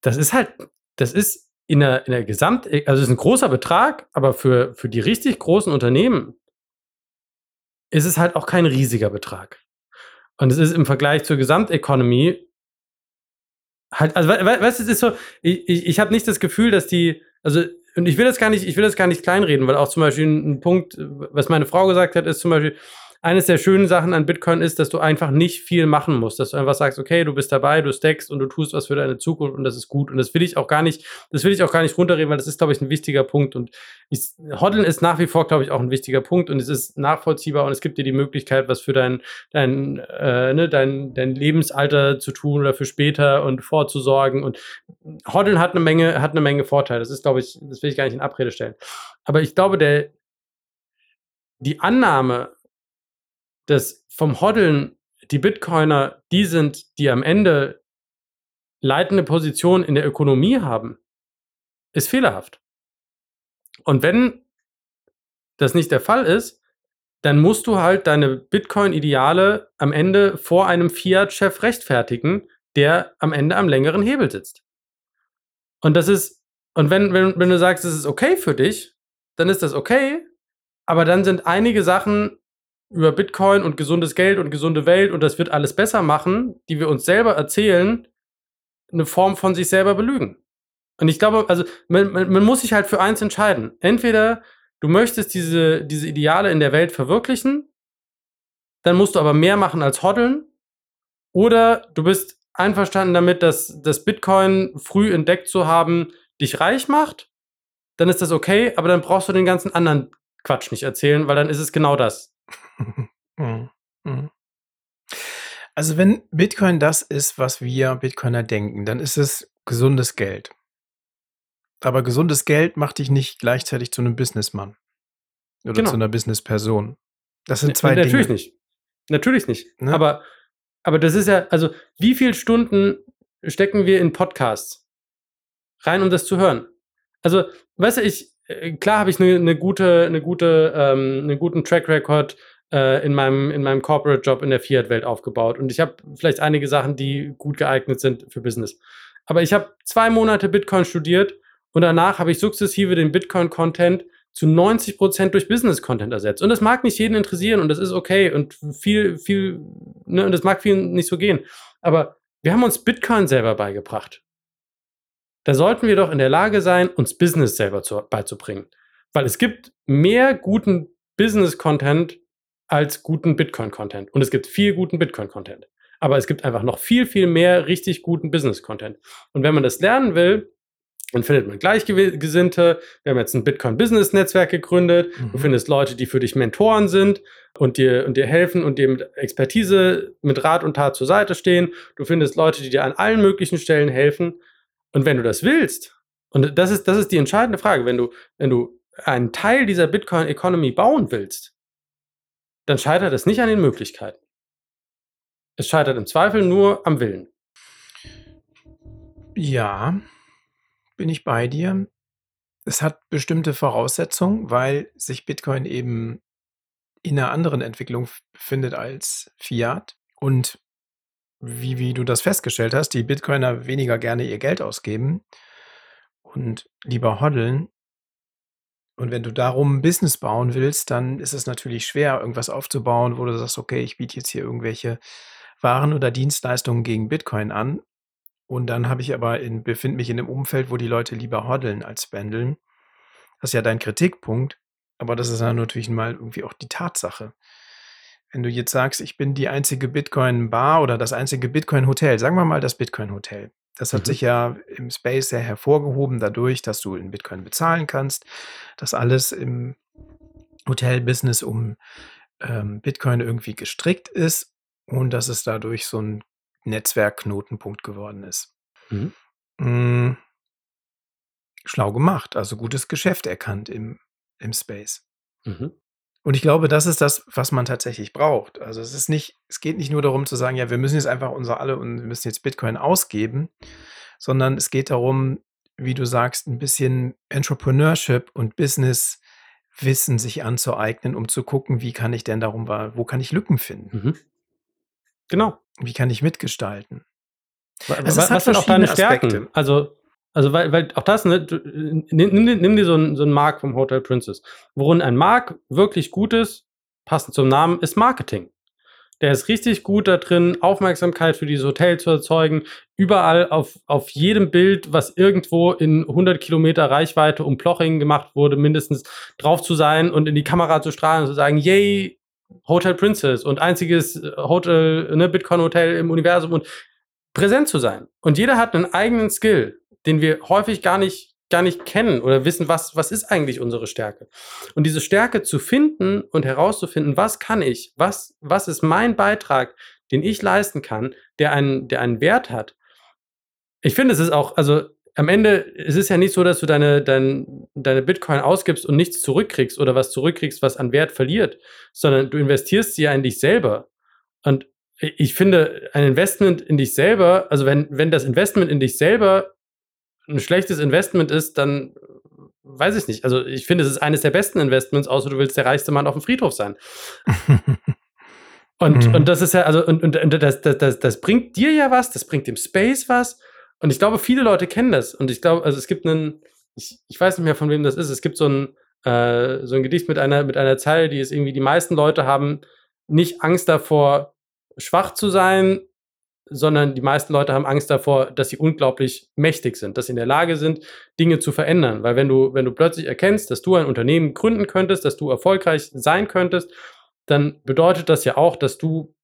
das ist halt, das ist in der, in der Gesamt, also ist ein großer Betrag, aber für, für die richtig großen Unternehmen ist es halt auch kein riesiger Betrag. Und es ist im Vergleich zur Gesamteconomy halt, also weißt du, es ist so, ich, ich, ich habe nicht das Gefühl, dass die, also, und ich will das gar nicht, ich will das gar nicht kleinreden, weil auch zum Beispiel ein Punkt, was meine Frau gesagt hat, ist zum Beispiel, eines der schönen Sachen an Bitcoin ist, dass du einfach nicht viel machen musst, dass du einfach sagst, okay, du bist dabei, du stackst und du tust was für deine Zukunft und das ist gut und das will ich auch gar nicht, das will ich auch gar nicht runterreden, weil das ist, glaube ich, ein wichtiger Punkt und ich, Hoddeln ist nach wie vor, glaube ich, auch ein wichtiger Punkt und es ist nachvollziehbar und es gibt dir die Möglichkeit, was für dein, dein, äh, ne, dein, dein Lebensalter zu tun oder für später und vorzusorgen und Hoddeln hat eine Menge, hat eine Menge Vorteile. Das ist, glaube ich, das will ich gar nicht in Abrede stellen. Aber ich glaube, der, die Annahme, dass vom Hoddeln die Bitcoiner die sind, die am Ende leitende Position in der Ökonomie haben, ist fehlerhaft. Und wenn das nicht der Fall ist, dann musst du halt deine Bitcoin-Ideale am Ende vor einem Fiat-Chef rechtfertigen, der am Ende am längeren Hebel sitzt. Und das ist, und wenn, wenn, wenn du sagst, es ist okay für dich, dann ist das okay, aber dann sind einige Sachen über Bitcoin und gesundes Geld und gesunde Welt und das wird alles besser machen, die wir uns selber erzählen, eine Form von sich selber belügen. Und ich glaube, also man, man, man muss sich halt für eins entscheiden. Entweder du möchtest diese, diese Ideale in der Welt verwirklichen, dann musst du aber mehr machen als hoddeln, oder du bist einverstanden damit, dass das Bitcoin früh entdeckt zu haben dich reich macht, dann ist das okay, aber dann brauchst du den ganzen anderen Quatsch nicht erzählen, weil dann ist es genau das. Mhm. Mhm. Also wenn Bitcoin das ist, was wir Bitcoiner denken, dann ist es gesundes Geld. Aber gesundes Geld macht dich nicht gleichzeitig zu einem Businessmann oder genau. zu einer Businessperson. Das sind zwei Natürlich Dinge. Natürlich nicht. Natürlich nicht. Ne? Aber, aber das ist ja, also wie viele Stunden stecken wir in Podcasts rein, um das zu hören? Also, weißt du, ich, äh, klar habe ich eine ne gute, eine gute, ähm, einen guten Track Record äh, in meinem, in meinem Corporate-Job in der Fiat-Welt aufgebaut. Und ich habe vielleicht einige Sachen, die gut geeignet sind für Business. Aber ich habe zwei Monate Bitcoin studiert und danach habe ich sukzessive den Bitcoin-Content zu 90 Prozent durch Business-Content ersetzt. Und das mag nicht jeden interessieren und das ist okay und viel, viel, ne, und das mag vielen nicht so gehen. Aber wir haben uns Bitcoin selber beigebracht. Da sollten wir doch in der Lage sein, uns Business selber zu, beizubringen. Weil es gibt mehr guten Business-Content als guten Bitcoin-Content. Und es gibt viel guten Bitcoin-Content. Aber es gibt einfach noch viel, viel mehr richtig guten Business-Content. Und wenn man das lernen will, Dann findet man Gleichgesinnte. Wir haben jetzt ein Bitcoin-Business-Netzwerk gegründet. Mhm. Du findest Leute, die für dich Mentoren sind und dir, und dir helfen und dir mit Expertise, mit Rat und Tat zur Seite stehen. Du findest Leute, die dir an allen möglichen Stellen helfen. Und wenn du das willst, und das ist, das ist die entscheidende Frage, wenn du, wenn du einen Teil dieser Bitcoin-Economy bauen willst, dann scheitert es nicht an den Möglichkeiten. Es scheitert im Zweifel nur am Willen. Ja, bin ich bei dir. Es hat bestimmte Voraussetzungen, weil sich Bitcoin eben in einer anderen Entwicklung befindet als Fiat. Und wie, wie du das festgestellt hast, die Bitcoiner weniger gerne ihr Geld ausgeben und lieber hoddeln. Und wenn du darum ein Business bauen willst, dann ist es natürlich schwer, irgendwas aufzubauen, wo du sagst, okay, ich biete jetzt hier irgendwelche Waren oder Dienstleistungen gegen Bitcoin an. Und dann habe ich aber in, befinde mich in einem Umfeld, wo die Leute lieber hoddeln als pendeln. Das ist ja dein Kritikpunkt, aber das ist dann natürlich mal irgendwie auch die Tatsache. Wenn du jetzt sagst, ich bin die einzige Bitcoin-Bar oder das einzige Bitcoin-Hotel, sagen wir mal das Bitcoin-Hotel. Das hat mhm. sich ja im Space sehr hervorgehoben dadurch, dass du in Bitcoin bezahlen kannst, dass alles im Hotel-Business um ähm, Bitcoin irgendwie gestrickt ist und dass es dadurch so ein Netzwerkknotenpunkt geworden ist. Mhm. Mhm. Schlau gemacht, also gutes Geschäft erkannt im, im Space. Mhm. Und ich glaube, das ist das, was man tatsächlich braucht. Also es ist nicht, es geht nicht nur darum zu sagen, ja, wir müssen jetzt einfach unser alle und wir müssen jetzt Bitcoin ausgeben, sondern es geht darum, wie du sagst, ein bisschen Entrepreneurship und Business Wissen sich anzueignen, um zu gucken, wie kann ich denn darum, wo kann ich Lücken finden? Mhm. Genau. Wie kann ich mitgestalten? Also was, was sind auch deine Stärken? Aspekte. Also, also weil, weil auch das, ne, du, nimm, nimm, dir so einen, so einen Mark vom Hotel Princess. Worin ein Mark wirklich gut ist, passend zum Namen, ist Marketing. Der ist richtig gut da drin, Aufmerksamkeit für dieses Hotel zu erzeugen. Überall auf, auf jedem Bild, was irgendwo in 100 Kilometer Reichweite um Ploching gemacht wurde, mindestens drauf zu sein und in die Kamera zu strahlen und zu sagen, yay, Hotel Princess und einziges äh, Hotel, ne, Bitcoin-Hotel im Universum und präsent zu sein. Und jeder hat einen eigenen Skill, den wir häufig gar nicht, gar nicht kennen oder wissen, was, was ist eigentlich unsere Stärke. Und diese Stärke zu finden und herauszufinden, was kann ich, was, was ist mein Beitrag, den ich leisten kann, der einen, der einen Wert hat. Ich finde, es ist auch, also am Ende, es ist ja nicht so, dass du deine, dein, deine Bitcoin ausgibst und nichts zurückkriegst oder was zurückkriegst, was an Wert verliert, sondern du investierst sie ja in dich selber. Und ich finde, ein Investment in dich selber, also wenn, wenn das Investment in dich selber ein schlechtes Investment ist, dann weiß ich nicht. Also ich finde, es ist eines der besten Investments, außer du willst der reichste Mann auf dem Friedhof sein. und, mhm. und das ist ja, also, und, und, und das, das, das, das bringt dir ja was, das bringt dem Space was. Und ich glaube, viele Leute kennen das. Und ich glaube, also es gibt einen, ich, ich weiß nicht mehr, von wem das ist. Es gibt so ein, äh, so ein Gedicht mit einer, mit einer Zeile, die ist irgendwie, die meisten Leute haben nicht Angst davor, schwach zu sein, sondern die meisten Leute haben Angst davor, dass sie unglaublich mächtig sind, dass sie in der Lage sind, Dinge zu verändern. Weil wenn du, wenn du plötzlich erkennst, dass du ein Unternehmen gründen könntest, dass du erfolgreich sein könntest, dann bedeutet das ja auch, dass du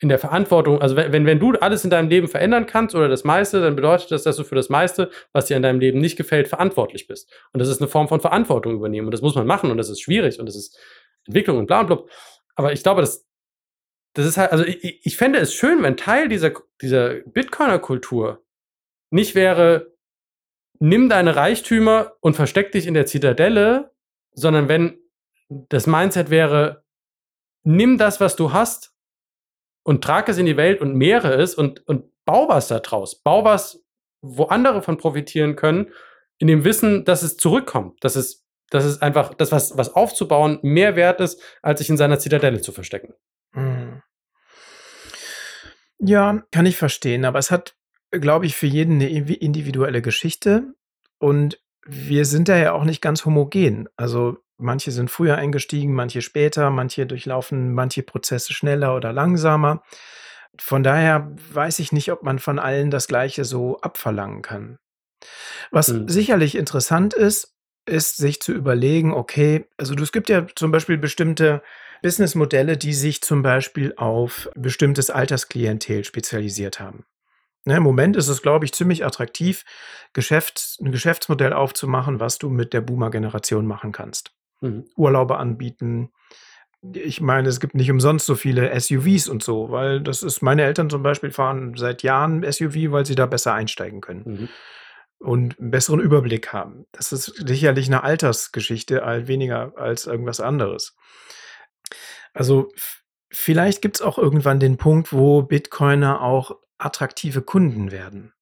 in der Verantwortung, also wenn, wenn du alles in deinem Leben verändern kannst oder das meiste, dann bedeutet das, dass du für das meiste, was dir in deinem Leben nicht gefällt, verantwortlich bist. Und das ist eine Form von Verantwortung übernehmen. Und das muss man machen und das ist schwierig und das ist Entwicklung und bla und blub. Aber ich glaube, das, das ist halt, also ich, ich fände es schön, wenn Teil dieser, dieser Bitcoiner-Kultur nicht wäre, nimm deine Reichtümer und versteck dich in der Zitadelle, sondern wenn das Mindset wäre, nimm das, was du hast und trag es in die Welt und mehre es und, und bau was da draus. Bau was, wo andere von profitieren können, in dem Wissen, dass es zurückkommt, dass es, dass es einfach, das, was, was aufzubauen, mehr wert ist, als sich in seiner Zitadelle zu verstecken. Mhm. Ja, kann ich verstehen, aber es hat, glaube ich, für jeden eine individuelle Geschichte und wir sind da ja auch nicht ganz homogen. Also Manche sind früher eingestiegen, manche später, manche durchlaufen manche Prozesse schneller oder langsamer. Von daher weiß ich nicht, ob man von allen das Gleiche so abverlangen kann. Was mhm. sicherlich interessant ist, ist sich zu überlegen, okay, also es gibt ja zum Beispiel bestimmte Businessmodelle, die sich zum Beispiel auf bestimmtes Altersklientel spezialisiert haben. Ne, Im Moment ist es, glaube ich, ziemlich attraktiv, Geschäfts-, ein Geschäftsmodell aufzumachen, was du mit der Boomer-Generation machen kannst. Mhm. Urlaube anbieten. Ich meine, es gibt nicht umsonst so viele SUVs und so, weil das ist, meine Eltern zum Beispiel fahren seit Jahren SUV, weil sie da besser einsteigen können Mhm. und einen besseren Überblick haben. Das ist sicherlich eine Altersgeschichte, weniger als irgendwas anderes. Also vielleicht gibt es auch irgendwann den Punkt, wo Bitcoiner auch attraktive Kunden werden.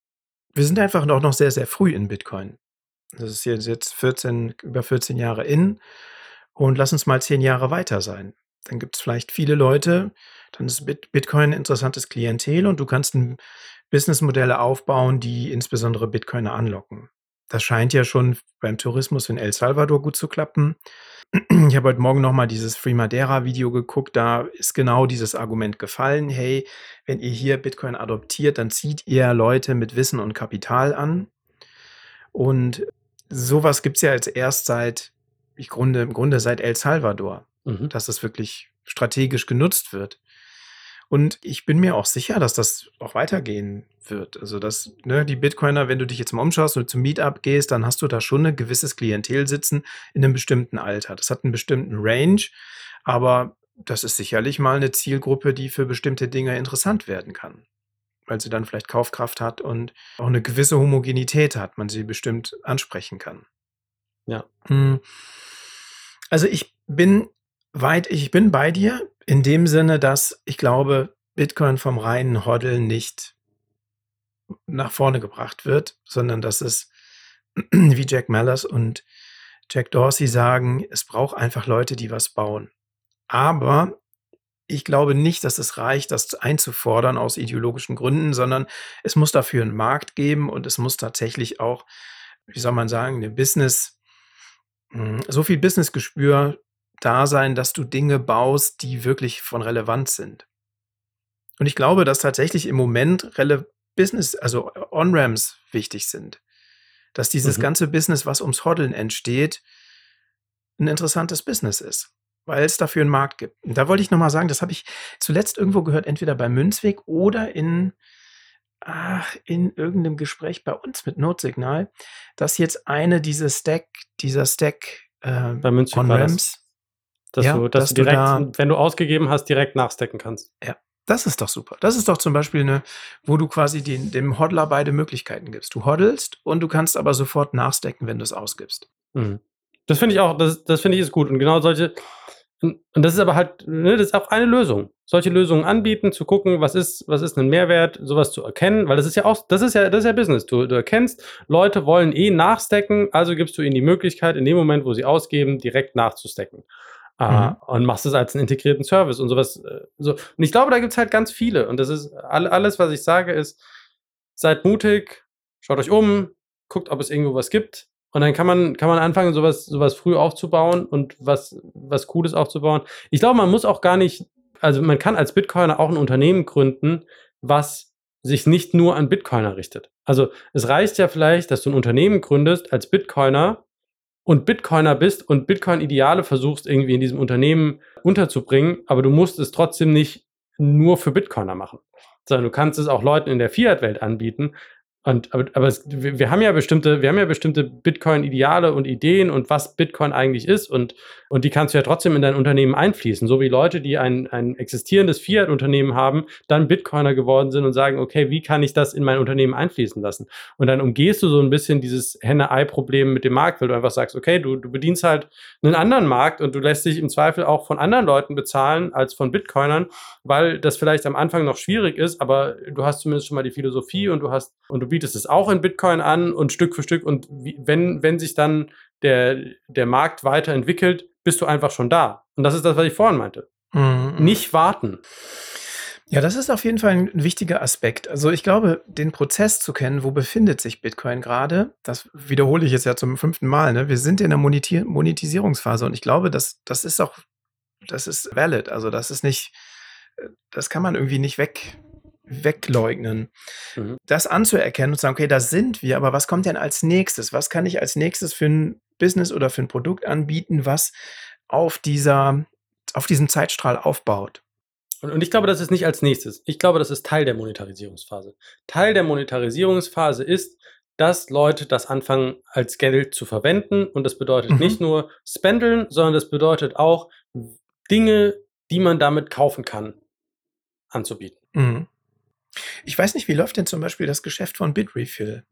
Wir sind einfach noch, noch sehr, sehr früh in Bitcoin. Das ist jetzt, jetzt 14, über 14 Jahre in und lass uns mal 10 Jahre weiter sein. Dann gibt es vielleicht viele Leute, dann ist Bit Bitcoin ein interessantes Klientel und du kannst Businessmodelle aufbauen, die insbesondere Bitcoiner anlocken. Das scheint ja schon beim Tourismus in El Salvador gut zu klappen. Ich habe heute Morgen noch mal dieses Free Madeira Video geguckt, da ist genau dieses Argument gefallen. Hey, wenn ihr hier Bitcoin adoptiert, dann zieht ihr Leute mit Wissen und Kapital an. Und sowas gibt es ja jetzt erst seit, ich Grunde, im Grunde seit El Salvador, Mhm. dass es wirklich strategisch genutzt wird. Und ich bin mir auch sicher, dass das auch weitergehen wird. Also, dass ne, die Bitcoiner, wenn du dich jetzt mal umschaust und zum Meetup gehst, dann hast du da schon ein gewisses Klientel sitzen in einem bestimmten Alter. Das hat einen bestimmten Range, aber das ist sicherlich mal eine Zielgruppe, die für bestimmte Dinge interessant werden kann. Weil sie dann vielleicht Kaufkraft hat und auch eine gewisse Homogenität hat, man sie bestimmt ansprechen kann. Ja. Hm. Also ich bin weit, ich bin bei dir in dem Sinne, dass ich glaube, Bitcoin vom reinen Hoddeln nicht nach vorne gebracht wird, sondern dass es, wie Jack Mallers und Jack Dorsey sagen, es braucht einfach Leute, die was bauen. Aber ich glaube nicht, dass es reicht, das einzufordern aus ideologischen Gründen, sondern es muss dafür einen Markt geben und es muss tatsächlich auch, wie soll man sagen, eine Business, mh, so viel Businessgespür da sein, dass du Dinge baust, die wirklich von Relevanz sind. Und ich glaube, dass tatsächlich im Moment Rele Business, also On-Ramps wichtig sind. Dass dieses Mhm. ganze Business, was ums Hoddeln entsteht, ein interessantes Business ist, weil es dafür einen Markt gibt. Und da wollte ich nochmal sagen, das habe ich zuletzt irgendwo gehört, entweder bei Münzweg oder in, ach, in irgendeinem Gespräch bei uns mit Notsignal, dass jetzt eine diese Stack, dieser Stack äh, Bei Münzweg. On-Ramps, Dass, Ja, du, dass, dass du du direkt, da- wenn du ausgegeben hast, direkt nachstecken kannst. Das ist doch super. Das ist doch zum Beispiel eine, wo du quasi den, dem Hodler beide Möglichkeiten gibst. Du hoddelst und du kannst aber sofort nachstecken, wenn du es ausgibst. Mhm. Das finde ich auch, das, das finde ich ist gut. Und genau solche, und und das ist aber halt, ne, das ist auch eine Lösung. Solche Lösungen anbieten, zu gucken, was ist, was ist ein Mehrwert, sowas zu erkennen, weil das ist ja auch, das ist ja, das ist ja Business. Du, du erkennst, Leute wollen eh nachstecken, also gibst du ihnen die Möglichkeit, in dem Moment, wo sie ausgeben, direkt nachzustecken. Äh, Mhm. und machst es als einen integrierten Service und sowas. äh, So. Und ich glaube, da gibt es halt ganz viele. Und das ist all, alles, was ich sage, ist, seid mutig, schaut euch um, guckt, ob es irgendwo was gibt. Und dann kann man, kann man anfangen, sowas, sowas früh aufzubauen und was, was Cooles aufzubauen. Ich glaube, man muss auch gar nicht, also man kann als Bitcoiner auch ein Unternehmen gründen, was sich nicht nur an Bitcoiner richtet. Also es reicht ja vielleicht, dass du ein Unternehmen gründest als Bitcoiner und Bitcoiner bist und Bitcoin-Ideale versuchst irgendwie in diesem Unternehmen unterzubringen, aber du musst es trotzdem nicht nur für Bitcoiner machen, sondern du kannst es auch Leuten in der Fiat-Welt anbieten. Und, aber aber es, wir, haben ja bestimmte, wir haben ja bestimmte Bitcoin-Ideale und Ideen und was Bitcoin eigentlich ist und, und die kannst du ja trotzdem in dein Unternehmen einfließen. So wie Leute, die ein, ein existierendes Fiat-Unternehmen haben, dann Bitcoiner geworden sind und sagen, okay, wie kann ich das in mein Unternehmen einfließen lassen? Und dann umgehst du so ein bisschen dieses Henne-Ei-Problem mit dem Markt, weil du einfach sagst, okay, du, du bedienst halt einen anderen Markt und du lässt dich im Zweifel auch von anderen Leuten bezahlen als von Bitcoinern, weil das vielleicht am Anfang noch schwierig ist, aber du hast zumindest schon mal die Philosophie und du hast und du bietest es auch in Bitcoin an und Stück für Stück und wie, wenn, wenn sich dann der, der Markt weiterentwickelt, bist du einfach schon da. Und das ist das, was ich vorhin meinte. Mhm. Nicht warten. Ja, das ist auf jeden Fall ein wichtiger Aspekt. Also ich glaube, den Prozess zu kennen, wo befindet sich Bitcoin gerade, das wiederhole ich jetzt ja zum fünften Mal. Ne? Wir sind in der Moneti Monetisierungsphase und ich glaube, dass das ist auch, das ist valid. Also das ist nicht, das kann man irgendwie nicht weg, wegleugnen. Mhm. Das anzuerkennen und zu sagen, okay, da sind wir, aber was kommt denn als nächstes? Was kann ich als nächstes für ein Business oder für ein Produkt anbieten, was auf dieser, auf diesem Zeitstrahl aufbaut? Und, und ich glaube, das ist nicht als nächstes. Ich glaube, das ist Teil der Monetarisierungsphase. Teil der Monetarisierungsphase ist, dass Leute das anfangen als Geld zu verwenden. Und das bedeutet Mhm. nicht nur spendeln, sondern das bedeutet auch Dinge, die man damit kaufen kann, anzubieten. Mhm. Ich weiß nicht, wie läuft denn zum Beispiel das Geschäft von Bitrefill?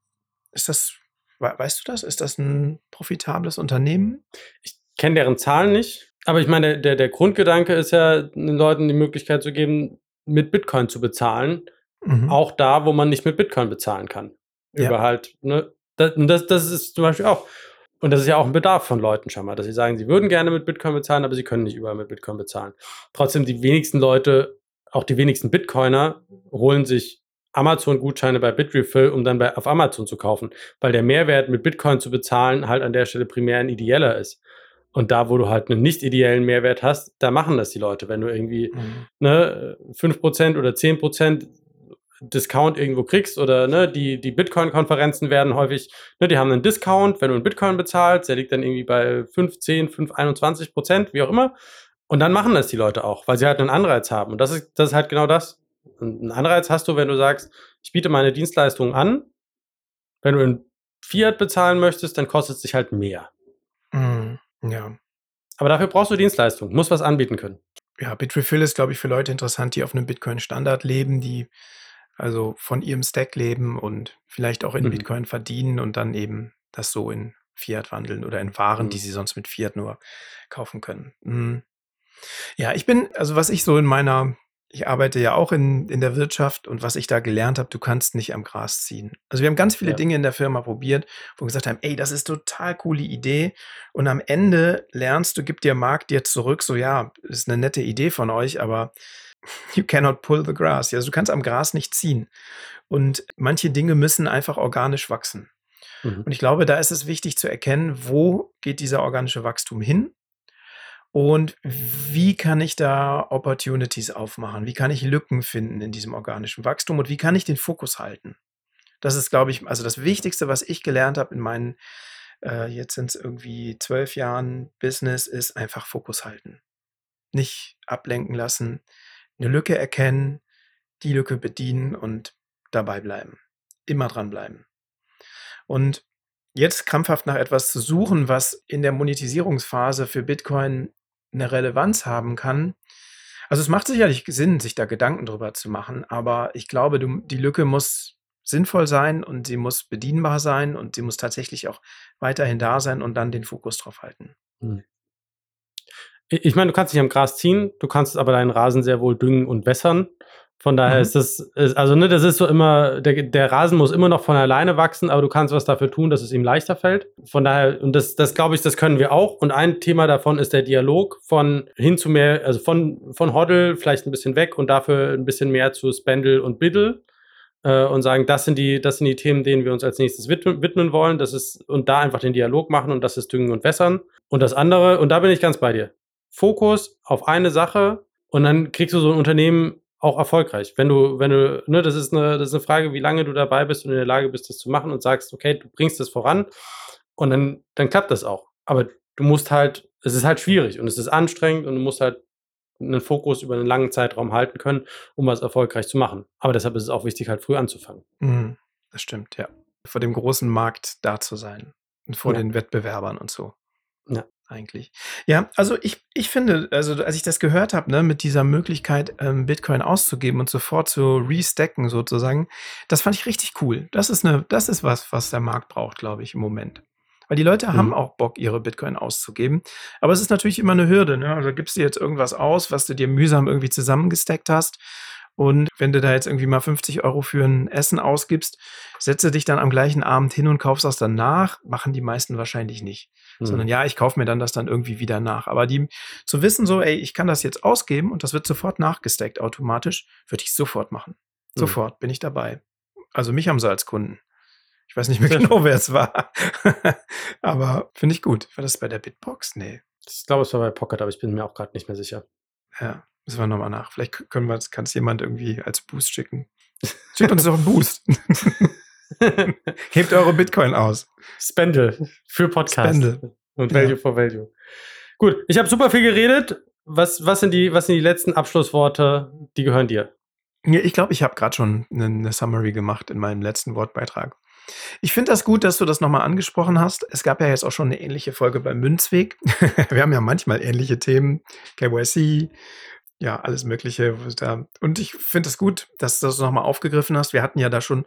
Ist das, weißt du das? Ist das ein profitables Unternehmen? Ich kenne deren Zahlen nicht, aber ich meine, der, der Grundgedanke ist ja, den Leuten die Möglichkeit zu geben, mit Bitcoin zu bezahlen. Mhm. Auch da, wo man nicht mit Bitcoin bezahlen kann. Ja. Über halt, ne? Das, das, das ist zum Beispiel auch. Und das ist ja auch ein Bedarf von Leuten schon mal, dass sie sagen, sie würden gerne mit Bitcoin bezahlen, aber sie können nicht überall mit Bitcoin bezahlen. Trotzdem, die wenigsten Leute, auch die wenigsten Bitcoiner, holen sich Amazon-Gutscheine bei Bitrefill, um dann bei, auf Amazon zu kaufen, weil der Mehrwert mit Bitcoin zu bezahlen halt an der Stelle primär ein ideeller ist. Und da, wo du halt einen nicht ideellen Mehrwert hast, da machen das die Leute. Wenn du irgendwie Mhm. ne, 5% oder 10% Discount irgendwo kriegst oder ne, die, die Bitcoin-Konferenzen werden häufig, ne, die haben einen Discount, wenn du einen Bitcoin bezahlst, der liegt dann irgendwie bei 5, 10, 5, 21 Prozent, wie auch immer. Und dann machen das die Leute auch, weil sie halt einen Anreiz haben. Und das ist, das ist halt genau das. Einen Anreiz hast du, wenn du sagst, ich biete meine Dienstleistung an. Wenn du in Fiat bezahlen möchtest, dann kostet es dich halt mehr. Mhm. Ja. Aber dafür brauchst du Dienstleistung, musst was anbieten können. Ja, Bitrefill ist, glaube ich, für Leute interessant, die auf einem Bitcoin-Standard leben, die also von ihrem Stack leben und vielleicht auch in Mhm. Bitcoin verdienen und dann eben das so in Fiat wandeln oder in Waren, die Mhm. sie sonst mit Fiat nur kaufen können. Mhm. Ja, ich bin, also was ich so in meiner, ich arbeite ja auch in, in der Wirtschaft und was ich da gelernt habe, du kannst nicht am Gras ziehen. Also wir haben ganz viele Ja. Dinge in der Firma probiert, wo wir gesagt haben, ey, das ist total coole Idee. Und am Ende lernst du, gibt dir Markt dir zurück, so ja, ist eine nette Idee von euch, aber you cannot pull the grass. Also du kannst am Gras nicht ziehen. Und manche Dinge müssen einfach organisch wachsen. Mhm. Und ich glaube, da ist es wichtig zu erkennen, wo geht dieser organische Wachstum hin und wie kann ich da Opportunities aufmachen? Wie kann ich Lücken finden in diesem organischen Wachstum und wie kann ich den Fokus halten? Das ist, glaube ich, also das Wichtigste, was ich gelernt habe in meinen, äh, jetzt sind es irgendwie zwölf Jahren Business, ist einfach Fokus halten. Nicht ablenken lassen, eine Lücke erkennen, die Lücke bedienen und dabei bleiben. Immer dranbleiben. Und jetzt krampfhaft nach etwas zu suchen, was in der Monetisierungsphase für Bitcoin eine Relevanz haben kann. Also es macht sicherlich Sinn, sich da Gedanken drüber zu machen, aber ich glaube, du, die Lücke muss sinnvoll sein und sie muss bedienbar sein und sie muss tatsächlich auch weiterhin da sein und dann den Fokus drauf halten. Ich ich meine, du kannst nicht am Gras ziehen, du kannst aber deinen Rasen sehr wohl düngen und wässern. Von daher Mhm. ist das, ist, also ne, das ist so immer, der, der Rasen muss immer noch von alleine wachsen, aber du kannst was dafür tun, dass es ihm leichter fällt. Von daher, und das, das glaube ich, das können wir auch. Und ein Thema davon ist der Dialog von hin zu mehr, also von, von Hoddle vielleicht ein bisschen weg und dafür ein bisschen mehr zu Spendle und Biddle äh, und sagen, das sind die, das sind die Themen, denen wir uns als nächstes widmen, widmen wollen. Das ist, und da einfach den Dialog machen und das ist Düngen und Wässern. Und das andere, und da bin ich ganz bei dir. Fokus auf eine Sache und dann kriegst du so ein Unternehmen auch erfolgreich. Wenn du, wenn du, ne, das ist eine, das ist eine Frage, wie lange du dabei bist und in der Lage bist, das zu machen und sagst, okay, du bringst das voran und dann, dann klappt das auch. Aber du musst halt, es ist halt schwierig und es ist anstrengend und du musst halt einen Fokus über einen langen Zeitraum halten können, um was erfolgreich zu machen. Aber deshalb ist es auch wichtig, halt früh anzufangen. Mhm, das stimmt, ja. Vor dem großen Markt da zu sein und vor Ja. den Wettbewerbern und so. Ja. Eigentlich. Ja, also ich, ich finde, also als ich das gehört habe, ne, mit dieser Möglichkeit, ähm, Bitcoin auszugeben und sofort zu restacken sozusagen, das fand ich richtig cool. Das ist eine, das ist was, was der Markt braucht, glaube ich, im Moment. Weil die Leute Mhm. haben auch Bock, ihre Bitcoin auszugeben. Aber es ist natürlich immer eine Hürde. Ne? Also gibst du jetzt irgendwas aus, was du dir mühsam irgendwie zusammengesteckt hast. Und wenn du da jetzt irgendwie mal 50 Euro für ein Essen ausgibst, setze dich dann am gleichen Abend hin und kaufst das dann nach. Machen die meisten wahrscheinlich nicht. Hm. Sondern ja, ich kaufe mir dann das dann irgendwie wieder nach. Aber die zu wissen, so, ey, ich kann das jetzt ausgeben und das wird sofort nachgesteckt automatisch, würde ich sofort machen. Mhm. Sofort bin ich dabei. Also mich haben sie als Kunden. Ich weiß nicht mehr genau, wer es war. Aber finde ich gut. War das bei der Bitbox? Nee. Ich glaube, es war bei Pocket, aber ich bin mir auch gerade nicht mehr sicher. Ja, müssen wir nochmal nach. Vielleicht können wir kann es jemand irgendwie als Boost schicken. Schickt uns doch einen Boost. Hebt eure Bitcoin aus. Spendle für Podcast. Spendle. Und Ja. Value for Value. Gut, ich habe super viel geredet. was, was, sind die, was sind die letzten Abschlussworte, die gehören dir? Ja, ich glaube, ich habe gerade schon eine, eine Summary gemacht in meinem letzten Wortbeitrag. Ich finde das gut, dass du das nochmal angesprochen hast. Es gab ja jetzt auch schon eine ähnliche Folge beim Münzweg. Wir haben ja manchmal ähnliche Themen, KYC, ja, alles Mögliche. Und ich finde es gut, dass du das nochmal aufgegriffen hast. Wir hatten ja da schon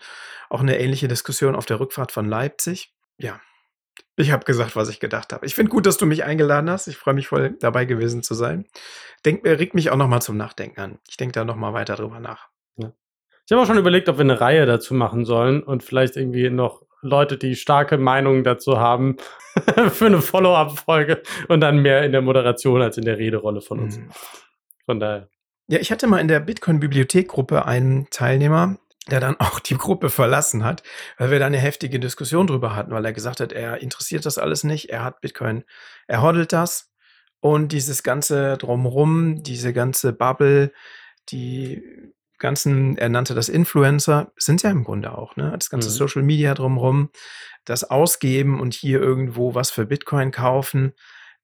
auch eine ähnliche Diskussion auf der Rückfahrt von Leipzig. Ja, ich habe gesagt, was ich gedacht habe. Ich finde gut, dass du mich eingeladen hast. Ich freue mich voll, dabei gewesen zu sein. Denk, regt mich auch nochmal zum Nachdenken an. Ich denke da nochmal weiter drüber nach. Ja. Ich habe auch schon überlegt, ob wir eine Reihe dazu machen sollen und vielleicht irgendwie noch Leute, die starke Meinungen dazu haben, für eine Follow-up-Folge und dann mehr in der Moderation als in der Rederolle von uns. Mhm. Von daher. Ja, ich hatte mal in der Bitcoin-Bibliothek-Gruppe einen Teilnehmer, der dann auch die Gruppe verlassen hat, weil wir da eine heftige Diskussion drüber hatten, weil er gesagt hat, er interessiert das alles nicht, er hat Bitcoin, er hoddelt das und dieses ganze drumrum, diese ganze Bubble, die ganzen, er nannte das Influencer, sind ja im Grunde auch, ne? Das ganze mhm. Social Media drumherum, das Ausgeben und hier irgendwo was für Bitcoin kaufen.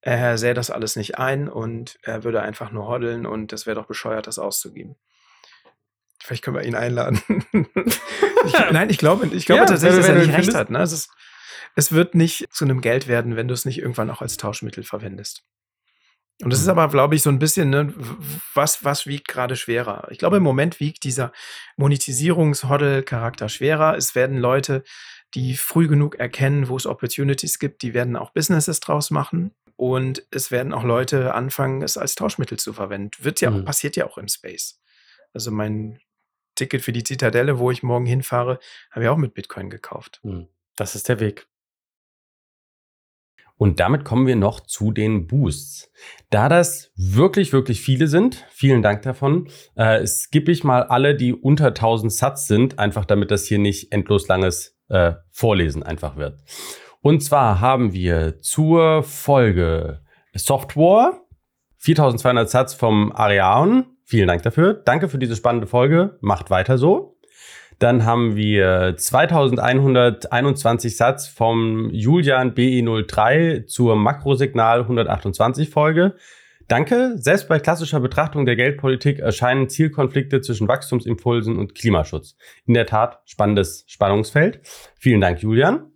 Er sähe das alles nicht ein und er würde einfach nur hoddeln und das wäre doch bescheuert, das auszugeben. Vielleicht können wir ihn einladen. ich, nein, ich glaube, ich glaube ja, tatsächlich, dass er nicht recht hat. Ne? Es, ist, es wird nicht zu einem Geld werden, wenn du es nicht irgendwann auch als Tauschmittel verwendest. Und das ist mhm. aber, glaube ich, so ein bisschen, ne, was, was wiegt gerade schwerer? Ich glaube, im Moment wiegt dieser Monetisierungs-Hoddle-Charakter schwerer. Es werden Leute, die früh genug erkennen, wo es Opportunities gibt, die werden auch Businesses draus machen. Und es werden auch Leute anfangen, es als Tauschmittel zu verwenden. Wird ja mhm. auch, passiert ja auch im Space. Also mein Ticket für die Zitadelle, wo ich morgen hinfahre, habe ich auch mit Bitcoin gekauft. Mhm. Das ist der Weg. Und damit kommen wir noch zu den Boosts. Da das wirklich, wirklich viele sind, vielen Dank davon, äh, skippe ich mal alle, die unter 1000 Satz sind, einfach damit das hier nicht endlos langes äh, Vorlesen einfach wird. Und zwar haben wir zur Folge Software 4200 Satz vom Ariane. Vielen Dank dafür. Danke für diese spannende Folge. Macht weiter so. Dann haben wir 2121 Satz vom Julian BE03 zur Makrosignal 128 Folge. Danke. Selbst bei klassischer Betrachtung der Geldpolitik erscheinen Zielkonflikte zwischen Wachstumsimpulsen und Klimaschutz. In der Tat spannendes Spannungsfeld. Vielen Dank, Julian.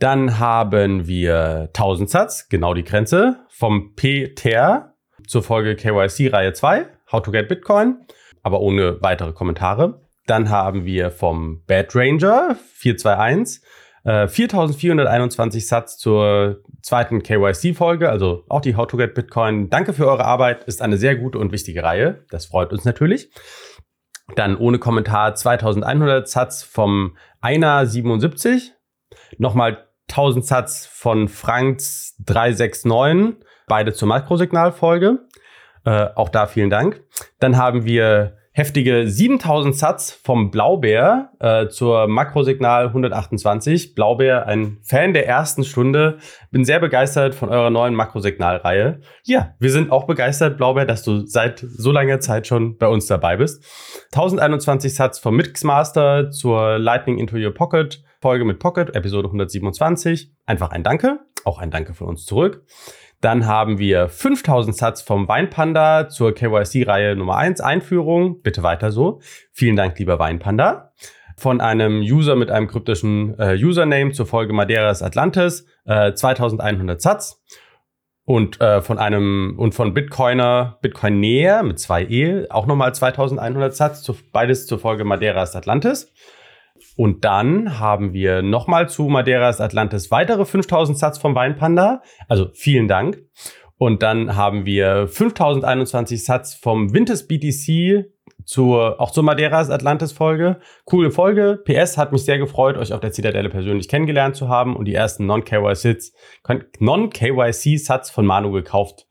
Dann haben wir 1000 Satz, genau die Grenze, vom PTR zur Folge KYC Reihe 2, How to Get Bitcoin, aber ohne weitere Kommentare. Dann haben wir vom Bad Ranger 421 äh, 4421 Satz zur zweiten KYC-Folge, also auch die How to Get Bitcoin. Danke für eure Arbeit, ist eine sehr gute und wichtige Reihe. Das freut uns natürlich. Dann ohne Kommentar 2100 Satz vom Einer 77. Nochmal 1000 Satz von Franks 369, beide zur Makrosignalfolge. Äh, auch da vielen Dank. Dann haben wir heftige 7000 Satz vom Blaubär äh, zur Makrosignal 128. Blaubär, ein Fan der ersten Stunde. Bin sehr begeistert von eurer neuen Makrosignalreihe. Ja, wir sind auch begeistert, Blaubär, dass du seit so langer Zeit schon bei uns dabei bist. 1021 Satz vom Mixmaster zur Lightning into Your Pocket. Folge mit Pocket, Episode 127. Einfach ein Danke. Auch ein Danke von uns zurück. Dann haben wir 5000 Satz vom Weinpanda zur KYC-Reihe Nummer 1 Einführung. Bitte weiter so. Vielen Dank, lieber Weinpanda. Von einem User mit einem kryptischen äh, Username zur Folge Madeiras Atlantis äh, 2100 Satz. Und äh, von einem und von Bitcoiner, Bitcoin Näher mit zwei E, auch nochmal 2100 Satz, zu, beides zur Folge Madeiras Atlantis. Und dann haben wir nochmal zu Madeiras Atlantis weitere 5000 Satz vom Weinpanda. Also vielen Dank. Und dann haben wir 5021 Satz vom Winters BTC zur, auch zur Madeiras Atlantis Folge. Coole Folge. PS hat mich sehr gefreut, euch auf der Zitadelle persönlich kennengelernt zu haben und die ersten Non-KYC Satz von Manu gekauft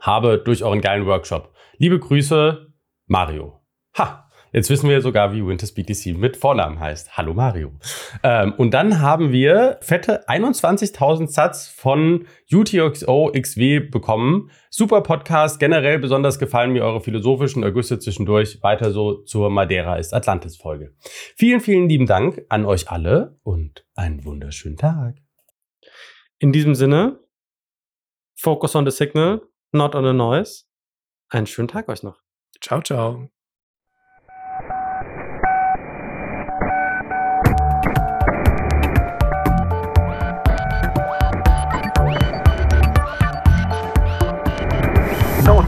habe durch euren geilen Workshop. Liebe Grüße, Mario. Ha! Jetzt wissen wir sogar, wie Winters BTC mit Vornamen heißt. Hallo Mario. Ähm, und dann haben wir fette 21.000 Satz von UTXO XW bekommen. Super Podcast. Generell besonders gefallen mir eure philosophischen Ergüsse zwischendurch. Weiter so zur Madeira ist Atlantis Folge. Vielen, vielen lieben Dank an euch alle und einen wunderschönen Tag. In diesem Sinne, focus on the signal, not on the noise. Einen schönen Tag euch noch. Ciao, ciao.